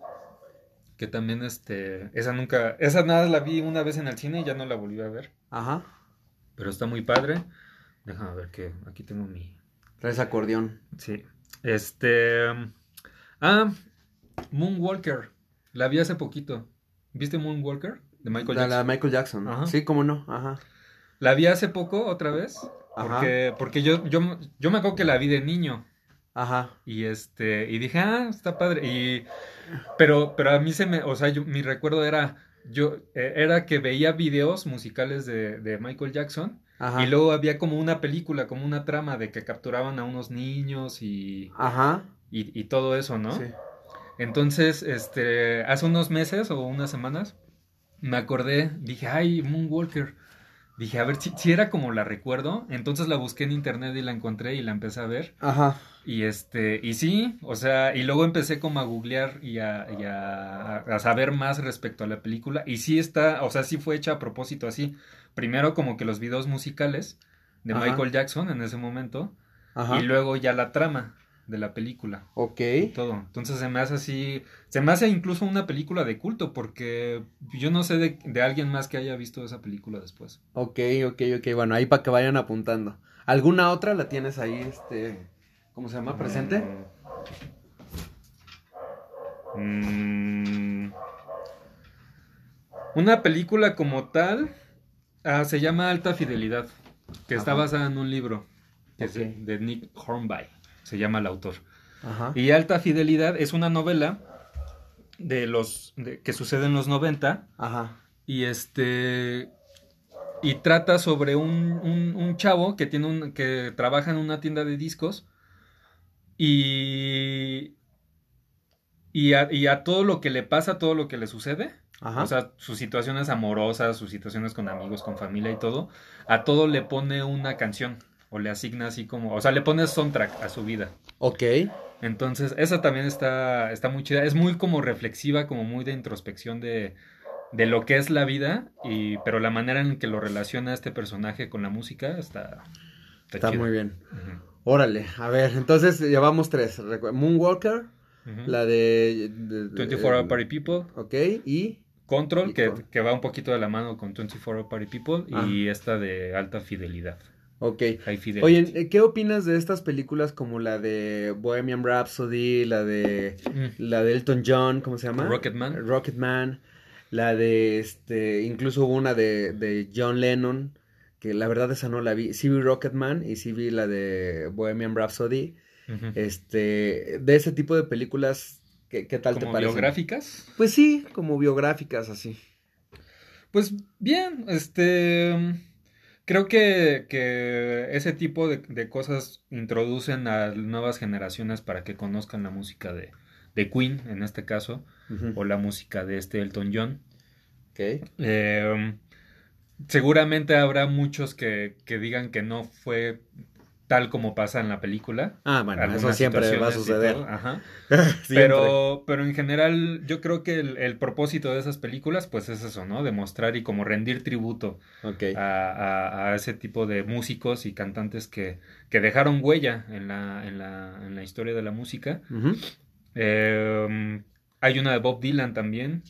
Que también, este. Esa nunca. Esa nada la vi una vez en el cine y ya no la volví a ver. Ajá. Pero está muy padre. Déjame ver que. Aquí tengo mi. Traes acordeón. Sí. Este. Ah, Moonwalker. La vi hace poquito. ¿Viste Moonwalker? De Michael Jackson. la Michael Jackson. Ajá. Sí, cómo no. Ajá. La vi hace poco otra vez. Ajá. Porque, porque yo, yo, yo me acuerdo que la vi de niño. Ajá. Y este, y dije, ah, está padre. Y, pero, pero a mí se me, o sea, yo- mi recuerdo era, yo, eh, era que veía videos musicales de, de Michael Jackson. Ajá. Y luego había como una película, como una trama de que capturaban a unos niños y, Ajá. y, y todo eso, ¿no? Sí. Entonces, este, hace unos meses o unas semanas, me acordé, dije, ay, Moonwalker. Dije, a ver, si, si, era como la recuerdo. Entonces la busqué en internet y la encontré y la empecé a ver. Ajá. Y este, y sí, o sea, y luego empecé como a googlear y a, y a, a, saber más respecto a la película. Y sí está, o sea, sí fue hecha a propósito así. Primero como que los videos musicales de Ajá. Michael Jackson en ese momento. Ajá. Y luego ya la trama de la película. Ok. Todo. Entonces se me hace así, se me hace incluso una película de culto porque yo no sé de, de alguien más que haya visto esa película después. Ok, ok, ok. Bueno, ahí para que vayan apuntando. ¿Alguna otra la tienes ahí, este, cómo se llama, presente? Mm, una película como tal ah, se llama Alta Fidelidad, que Ajá. está basada en un libro que okay. es de Nick Hornby se llama el autor. Ajá. Y Alta Fidelidad es una novela de los de, que sucede en los 90. Ajá. Y este y trata sobre un, un, un, chavo que tiene un que trabaja en una tienda de discos y y a, y a todo lo que le pasa, todo lo que le sucede, Ajá. o sea, sus situaciones amorosas, sus situaciones con amigos, con familia y todo, a todo le pone una canción o le asigna así como, o sea, le pone soundtrack a su vida. Ok. Entonces, esa también está, está muy chida. Es muy como reflexiva, como muy de introspección de, de lo que es la vida, y, pero la manera en que lo relaciona este personaje con la música está... Está, está muy bien. Uh -huh. Órale, a ver, entonces llevamos tres. Moonwalker, uh -huh. la de... de, de 24 Hour Party People. Ok, y... Control, y que, que, va un poquito de la mano con 24 Hour Party People, ah. y esta de alta fidelidad. Ok. Oye, ¿qué opinas de estas películas como la de Bohemian Rhapsody, la de mm. la de Elton John, ¿cómo se llama? Rocketman. Rocketman, la de este, incluso hubo una de, de John Lennon, que la verdad esa no la vi. Sí vi Rocketman y sí vi la de Bohemian Rhapsody. Uh -huh. Este, de ese tipo de películas, ¿qué, qué tal te parece? biográficas? Pues sí, como biográficas así. Pues bien, este Creo que, que ese tipo de, de, cosas introducen a nuevas generaciones para que conozcan la música de, de Queen, en este caso, uh -huh. o la música de este Elton John. Okay. Eh, seguramente habrá muchos que, que digan que no fue tal como pasa en la película. Ah, bueno, eso siempre va a suceder. Ajá. pero, pero en general, yo creo que el, el, propósito de esas películas, pues es eso, ¿no? Demostrar y como rendir tributo okay. a, a, a, ese tipo de músicos y cantantes que, que dejaron huella en la, en, la, en la historia de la música. Uh -huh. eh, hay una de Bob Dylan también.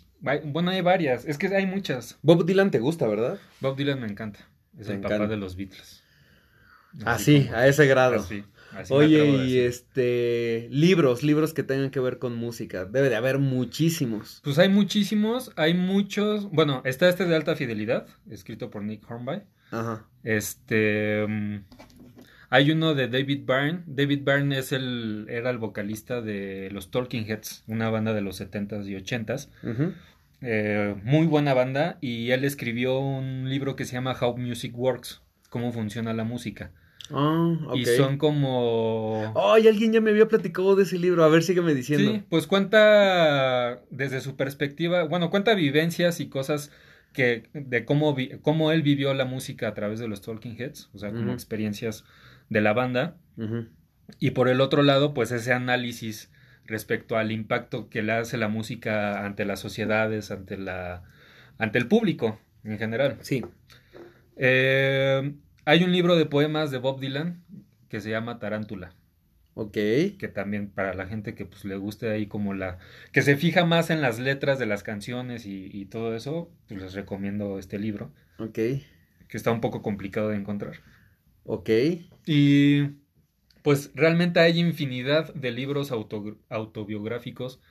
Bueno, hay varias. Es que hay muchas. Bob Dylan te gusta, ¿verdad? Bob Dylan me encanta. Es el encanta. papá de los Beatles. Así, a ese grado. Así, así Oye, y este, libros, libros que tengan que ver con música. Debe de haber muchísimos. Pues hay muchísimos, hay muchos. Bueno, está este de alta fidelidad, escrito por Nick Hornby. Ajá. Este. Um, hay uno de David Byrne. David Byrne es el, era el vocalista de los Talking Heads, una banda de los 70s y 80s. Uh -huh. eh, muy buena banda. Y él escribió un libro que se llama How Music Works, cómo funciona la música. Oh, okay. Y son como... Ay, oh, alguien ya me había platicado de ese libro. A ver, sígueme diciendo. Sí, pues cuenta desde su perspectiva, bueno, cuenta vivencias y cosas que de cómo, vi, cómo él vivió la música a través de los Talking Heads, o sea, como uh -huh. experiencias de la banda. Uh -huh. Y por el otro lado, pues ese análisis respecto al impacto que le hace la música ante las sociedades, ante la ante el público en general. Sí. Eh, hay un libro de poemas de Bob Dylan que se llama Tarántula. Ok. Que también para la gente que pues le guste ahí como la... que se fija más en las letras de las canciones y, y todo eso, pues les recomiendo este libro. Ok. Que está un poco complicado de encontrar. Ok. Y pues realmente hay infinidad de libros auto, autobiográficos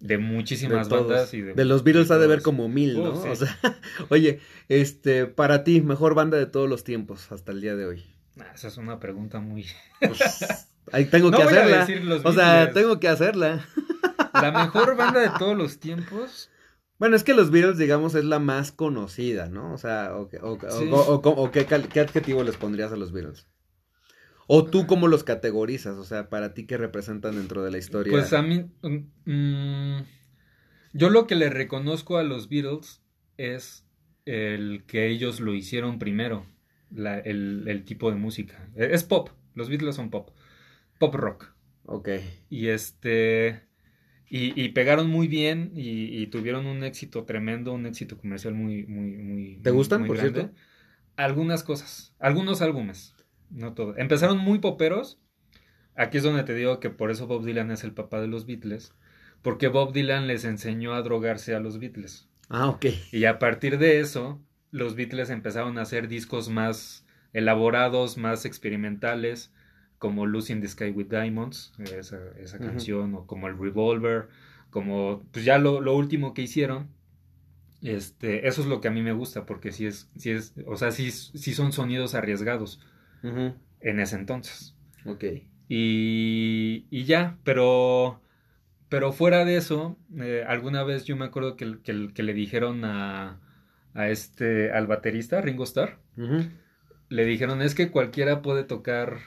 de muchísimas de bandas y de, de los Beatles ha de ver como mil, ¿no? Sí. O sea, oye, este, para ti, mejor banda de todos los tiempos hasta el día de hoy. Esa es una pregunta muy. Pues, ahí tengo no que voy hacerla. A decir los o sea, tengo que hacerla. La mejor banda de todos los tiempos. Bueno, es que los Beatles, digamos, es la más conocida, ¿no? O sea, o, o, sí. o, o ¿qué, ¿qué adjetivo les pondrías a los Beatles? ¿O tú cómo los categorizas? O sea, para ti, ¿qué representan dentro de la historia? Pues a mí, mmm, yo lo que le reconozco a los Beatles es el que ellos lo hicieron primero, la- el, el tipo de música. E- Es pop, los Beatles son pop, pop rock. Ok. Y este. Y, y pegaron muy bien y, y tuvieron un éxito tremendo, un éxito comercial muy, muy, muy. ¿Te gustan, muy por grande. cierto? Algunas cosas, algunos álbumes, no todo. Empezaron muy poperos. Aquí es donde te digo que por eso Bob Dylan es el papá de los Beatles. Porque Bob Dylan les enseñó a drogarse a los Beatles. Ah, ok. Y a partir de eso, los Beatles empezaron a hacer discos más elaborados, más experimentales, como Lucy in the Sky with Diamonds, esa, esa canción, o como el Revolver, como pues ya lo, lo último que hicieron. Este, eso es lo que a mí me gusta, porque sí es, sí es, o sea, sí, sí son sonidos arriesgados En ese entonces. Ok. Y, y ya, pero, pero fuera de eso, eh, alguna vez yo me acuerdo que, que- que le dijeron a, a este, al baterista, Ringo Starr, le dijeron, es que cualquiera puede tocar,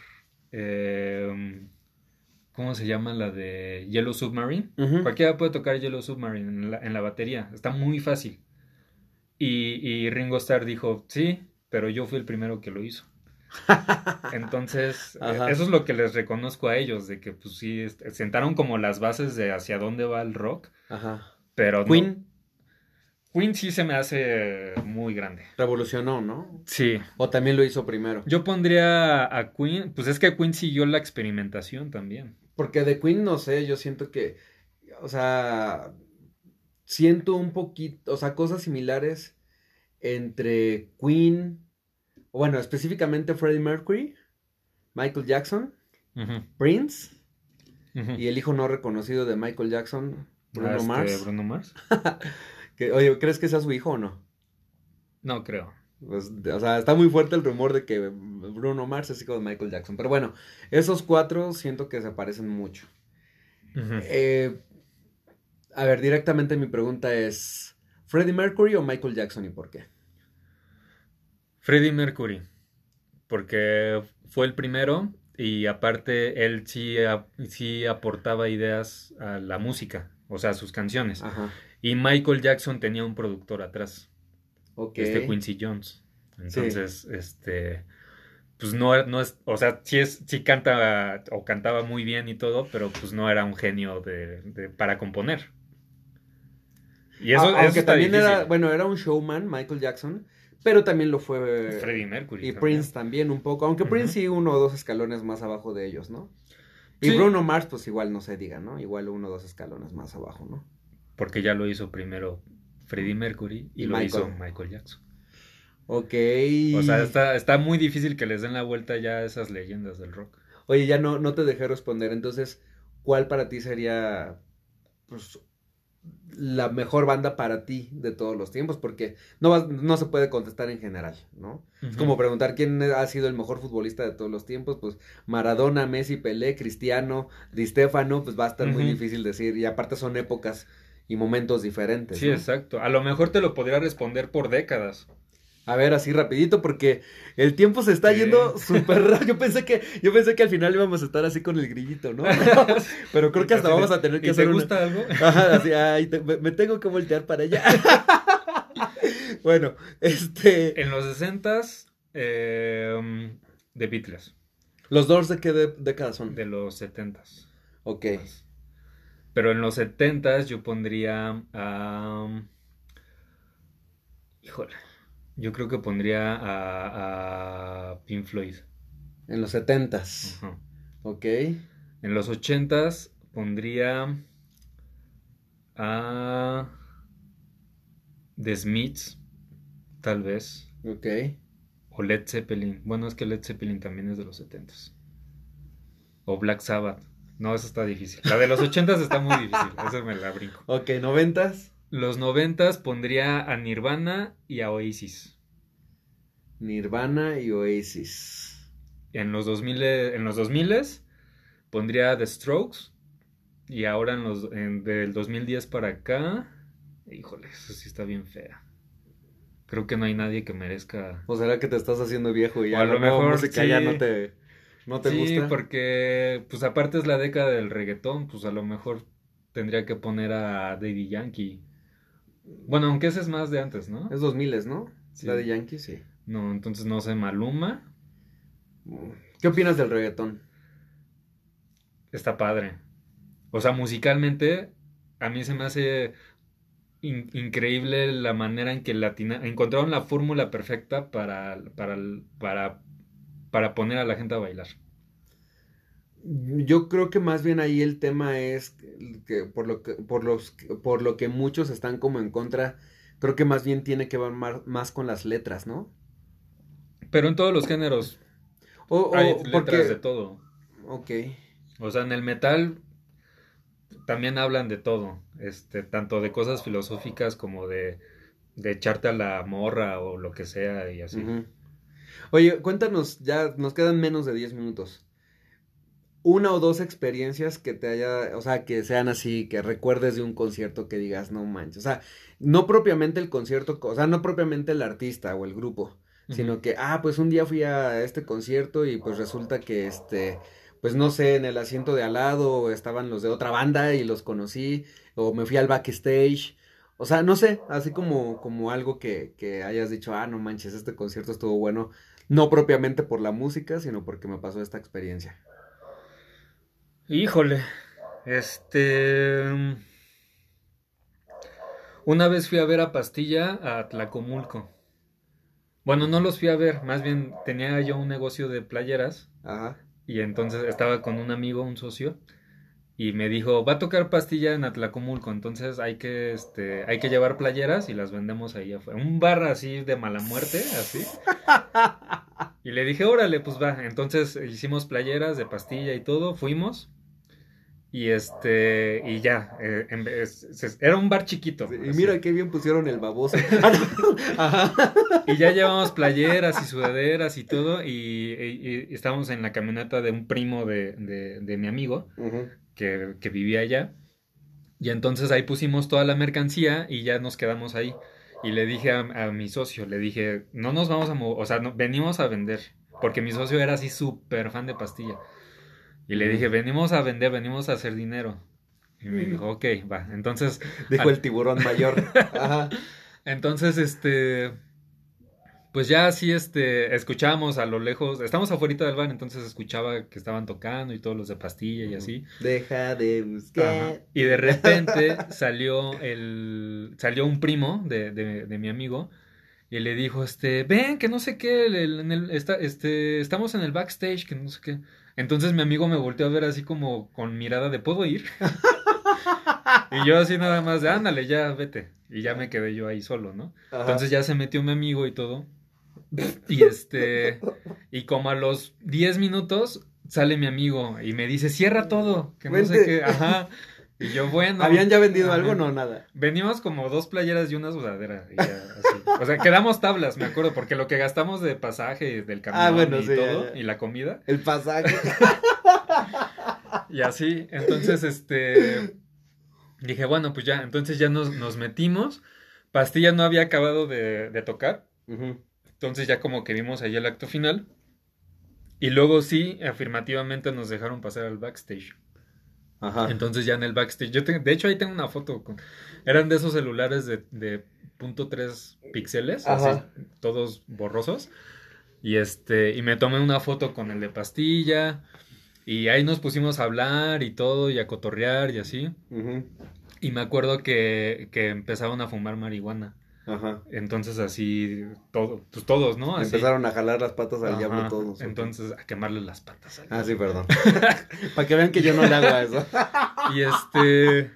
eh, ¿cómo se llama la de Yellow Submarine? Cualquiera puede tocar Yellow Submarine en la, en la batería, está muy fácil. Y, y Ringo Starr dijo, sí, pero yo fui el primero que lo hizo. Entonces, eh, eso es lo que les reconozco a ellos, de que pues sí, este, sentaron como las bases de hacia dónde va el rock, Ajá. pero no- Queen Queen sí se me hace muy grande. revolucionó, ¿no? Sí. O también lo hizo primero. Yo pondría a Queen, pues es que Queen siguió la experimentación también. Porque de Queen, no sé, yo siento que, o sea, siento un poquito, o sea, cosas similares entre Queen, bueno, específicamente Freddie Mercury, Michael Jackson, Prince y el hijo no reconocido de Michael Jackson, Bruno Ah, este, Mars. Bruno Mars. Que, oye, ¿crees que sea su hijo o no? No creo. Pues, o sea, está muy fuerte el rumor de que Bruno Mars es hijo de Michael Jackson. Pero bueno, esos cuatro siento que se parecen mucho. Eh, a ver, directamente mi pregunta es, ¿Freddie Mercury o Michael Jackson y por qué? Freddie Mercury, porque fue el primero y aparte él sí, sí aportaba ideas a la música, o sea, a sus canciones. Ajá, Y Michael Jackson tenía un productor atrás, este Quincy Jones. Entonces, este, pues no, no es, o sea, sí es, sí canta o cantaba muy bien y todo, pero pues no era un genio de, de- para componer. Y eso, eso aunque también era, bueno, era un showman, Michael Jackson, pero también lo fue Freddie Mercury. y también. Prince también un poco, aunque. Prince sí uno o dos escalones más abajo de ellos, ¿no? Y Sí. Bruno Mars, pues igual no se diga, ¿no? Igual uno o dos escalones más abajo, ¿no? Porque ya lo hizo primero Freddie Mercury y, Y lo Michael. hizo Michael Jackson. Ok. O sea, está, está muy difícil que les den la vuelta ya a esas leyendas del rock. Oye, ya no, no te dejé responder. Entonces, ¿cuál para ti sería pues, la mejor banda para ti de todos los tiempos? Porque no, vas- no se puede contestar en general, ¿no? Es como preguntar quién ha sido el mejor futbolista de todos los tiempos. Pues Maradona, Messi, Pelé, Cristiano, Di Stefano, pues va a estar muy difícil decir. Y aparte son épocas y momentos diferentes. Sí, ¿no? exacto. A lo mejor te lo podría responder por décadas. A ver, así rapidito, porque el tiempo se está yendo súper rápido. Yo pensé que, yo pensé que al final íbamos a estar así con el grillito, ¿no? Pero creo que hasta de, vamos a tener que ¿Y hacer te una- gusta algo? Ajá, así, ay, te- me, tengo que voltear para allá. bueno, este, En los 60s, eh, The Beatles. los Doors de qué de- década son. De los 70s. Ok, Pero en los 70s yo pondría a... híjole. Yo creo que pondría a, a Pink Floyd. en los setentas. Ajá. Ok, En los 80s pondría a The Smiths, tal vez. ok. O Led Zeppelin. Bueno, es que Led Zeppelin también es de los 70s. O Black Sabbath. No, eso está difícil. La de los 80s está muy difícil. Esa me la brinco. Ok, noventas. Los 90s pondría a Nirvana y a Oasis. Nirvana y Oasis. En los 2000, en los 2000 pondría The Strokes. Y ahora en los en- del 2010 para acá, híjole, eso sí está bien fea. Creo que no hay nadie que merezca. ¿O será que te estás haciendo viejo y O ya a lo nueva mejor música sí. ya no te, no te sí, gusta? porque pues aparte es la década del reggaetón, pues a lo mejor tendría que poner a Daddy Yankee Bueno, aunque ese es más de antes, ¿no? Es 2000, ¿no? Sí. La de Yankee, sí. No, entonces no sé, Maluma ¿Qué opinas del reggaetón? está padre. O sea, musicalmente, a mí se me hace in- increíble la manera en que latina encontraron la fórmula perfecta para, para, para, para poner a la gente a bailar. Yo creo que más bien ahí el tema es que por lo que, por los, por lo que muchos están como en contra, creo que más bien tiene que ver más, más con las letras, ¿no? Pero en todos los géneros O, o hay letras porque, de todo. ok, O sea, en el metal también hablan de todo, este, tanto de cosas filosóficas como de, de echarte a la morra o lo que sea y así. Oye, cuéntanos, ya nos quedan menos de 10 minutos. Una o dos experiencias que te haya, o sea, que sean así, que recuerdes de un concierto que digas, no manches, o sea, no propiamente el concierto, o sea, no propiamente el artista o el grupo, sino que, ah, pues un día fui a este concierto y pues resulta que, este, pues no sé, en el asiento de al lado estaban los de otra banda y los conocí, o me fui al backstage, o sea, no sé, así como, como algo que, que hayas dicho, ah, no manches, este concierto estuvo bueno, no propiamente por la música, sino porque me pasó esta experiencia. Híjole, este... Una vez fui a ver a Pastilla a Tlacomulco. Bueno, no los fui a ver, más bien tenía yo un negocio de playeras Ajá. y entonces estaba con un amigo, un socio, y me dijo, va a tocar Pastilla en Atlacomulco, entonces hay que, este, hay que llevar playeras y las vendemos ahí afuera. Un bar así de mala muerte, así. Y le dije, órale, pues va. Entonces hicimos playeras de pastilla y todo, fuimos. Y este, y ya, eh, en vez- se- era un bar chiquito. Y mira qué bien pusieron el baboso. Ajá. Y ya llevamos playeras y sudaderas y todo, y, y- y estábamos en la camioneta de un primo de, de- de mi amigo que, que vivía allá. Y entonces ahí pusimos toda la mercancía y ya nos quedamos ahí. Y le dije a, a mi socio, le dije, no nos vamos a mover, o sea, no- venimos a vender, porque mi socio era así súper fan de pastilla. Y le dije, venimos a vender, venimos a hacer dinero. Y me dijo, ok, va. Entonces, Dijo al- el tiburón mayor. Ajá. entonces, este, pues ya así, este, escuchábamos a lo lejos, estamos afuera del bar, entonces escuchaba que estaban tocando y todos los de pastilla y así. Deja de Ajá. buscar. Y de repente salió el, salió un primo de, de, de mi amigo y le dijo, este, ven, que no sé qué, el- el- en el- está, este, estamos en el backstage, que no sé qué. Entonces mi amigo me volteó a ver así como con mirada de, ¿puedo ir? Y yo así nada más de, ándale, ya, vete. Y ya me quedé yo ahí solo, ¿no? Ajá. Entonces ya se metió mi amigo y todo. Y este, y como a los 10 minutos sale mi amigo y me dice, cierra todo, que no sé qué, ajá. Y yo, bueno. ¿Habían ya vendido Ajá. algo? No, nada. Venimos como dos playeras y una sudadera. y ya, así. O sea, quedamos tablas, me acuerdo, porque lo que gastamos de pasaje del camión Ah, bueno, y sí, todo, ya. y la comida, El pasaje. y así. Entonces, este, dije, bueno, pues ya, entonces ya nos, nos metimos. Pastilla no había acabado de, de tocar. Entonces ya como que vimos ahí el acto final. Y luego sí, afirmativamente nos dejaron pasar al backstage. Ajá. Entonces ya en el backstage, yo tengo, de hecho ahí tengo una foto con, eran de esos celulares de, de punto tres píxeles, así, Ajá. todos borrosos. Y este, y me tomé una foto con el de pastilla. Y ahí nos pusimos a hablar y todo, y a cotorrear y así. Y me acuerdo que, que empezaron a fumar marihuana. Ajá. Entonces así, todo, pues todos, ¿no? Así. Empezaron a jalar las patas al Ajá, diablo todos. Entonces, a quemarle las patas. al Ah, sí, perdón. Para que vean que yo no le hago a eso. Y este.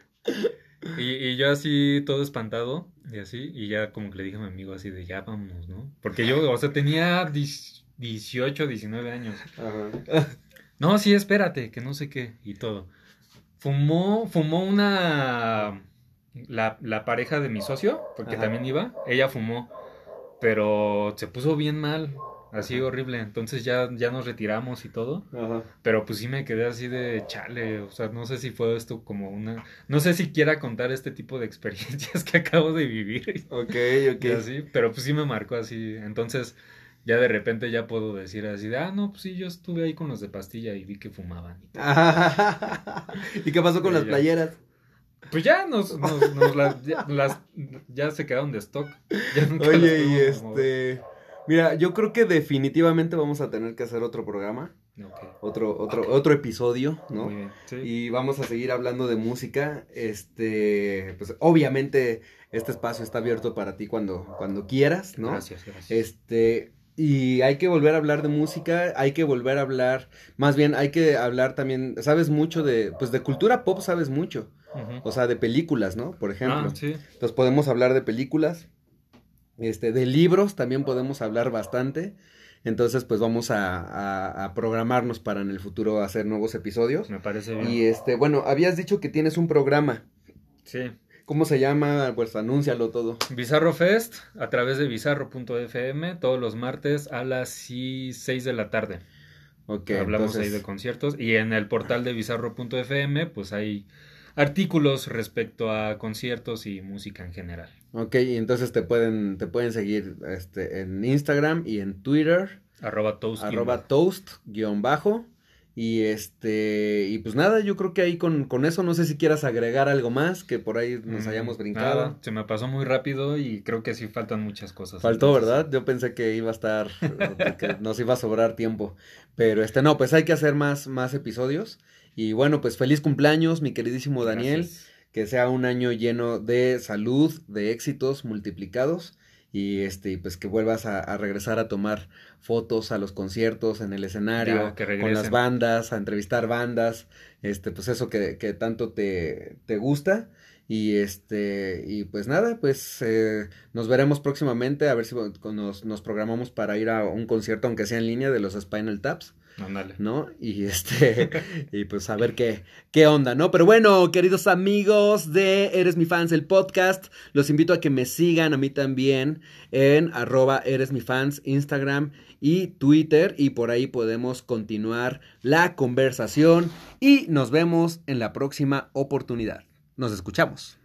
Y, y yo así, todo espantado, y así, y ya como que le dije a mi amigo así de ya vámonos, ¿no? Porque yo, o sea, tenía 10 18, 19 años. Ajá. No, sí, espérate, que no sé qué, y todo. Fumó, fumó una. La, la pareja de mi socio, porque Ajá. también iba, ella fumó, pero se puso bien mal, así horrible. Entonces ya, ya nos retiramos y todo. Ajá. Pero pues sí me quedé así de chale, o sea, no sé si fue esto como una, no sé si quiera contar este tipo de experiencias que acabo de vivir Ok, ok. así, pero pues sí me marcó así, entonces ya de repente ya puedo decir así de, ah, no, pues sí, yo estuve ahí con los de pastilla y vi que fumaban. y tal. Ajá. ¿Y qué pasó con Y las ya. playeras? Pues ya nos, nos, nos las, ya, las, ya se quedaron de stock. Ya nunca las Oye, y este... Mira, yo creo que definitivamente vamos a tener que hacer otro programa, otro, otro, otro episodio, ¿no? Muy bien. Sí. Y vamos a seguir hablando de música. Este, pues obviamente este espacio está abierto para ti cuando, cuando quieras, ¿no? Gracias, gracias. Este, y hay que volver a hablar de música, hay que volver a hablar, más bien hay que hablar también, sabes mucho de, pues de cultura pop sabes mucho, O sea, de películas, ¿no? Por ejemplo. Ah, sí. Entonces podemos hablar de películas, este, de libros también podemos hablar bastante. Entonces, pues vamos a, a- a programarnos para en el futuro hacer nuevos episodios. Me parece bien. Y este, bueno, habías dicho que tienes un programa. Sí. ¿Cómo se llama? Pues anúncialo todo. Bizarro Fest a través de bizarro.fm todos los martes a las 6 de la tarde. Ok, Hablamos entonces, ahí de conciertos y en el portal de bizarro.fm pues hay artículos respecto a conciertos y música en general. Ok, y entonces te pueden, te pueden seguir este, en Instagram y en Twitter, Arroba toast. arroba toast guion bajo. Y este, y pues nada, yo creo que ahí con, con eso, no sé si quieras agregar algo más, que por ahí nos Mm, hayamos brincado. nada, se me pasó muy rápido y creo que sí faltan muchas cosas. Faltó, Entonces, ¿verdad? Yo pensé que iba a estar, que nos iba a sobrar tiempo. Pero este, no, pues hay que hacer más, más episodios. Y bueno, pues feliz cumpleaños, mi queridísimo Daniel. gracias. Que sea un año lleno de salud, de éxitos multiplicados. Y este, pues que vuelvas a, a regresar a tomar fotos a los conciertos, en el escenario, Ya, con las bandas, a entrevistar bandas. Este, pues eso que, que tanto te, te gusta. Y este, y pues nada, pues eh, nos veremos próximamente a ver si nos, nos programamos para ir a un concierto, aunque sea en línea, de los Spinal Taps, Ándale. ¿no? Y este, y pues a ver qué, qué onda, ¿no? Pero bueno, queridos amigos de Eres mi fans, el podcast, los invito a que me sigan a mí también en arroba Eres mi fans, Instagram y Twitter, y por ahí podemos continuar la conversación y nos vemos en la próxima oportunidad. Nos escuchamos.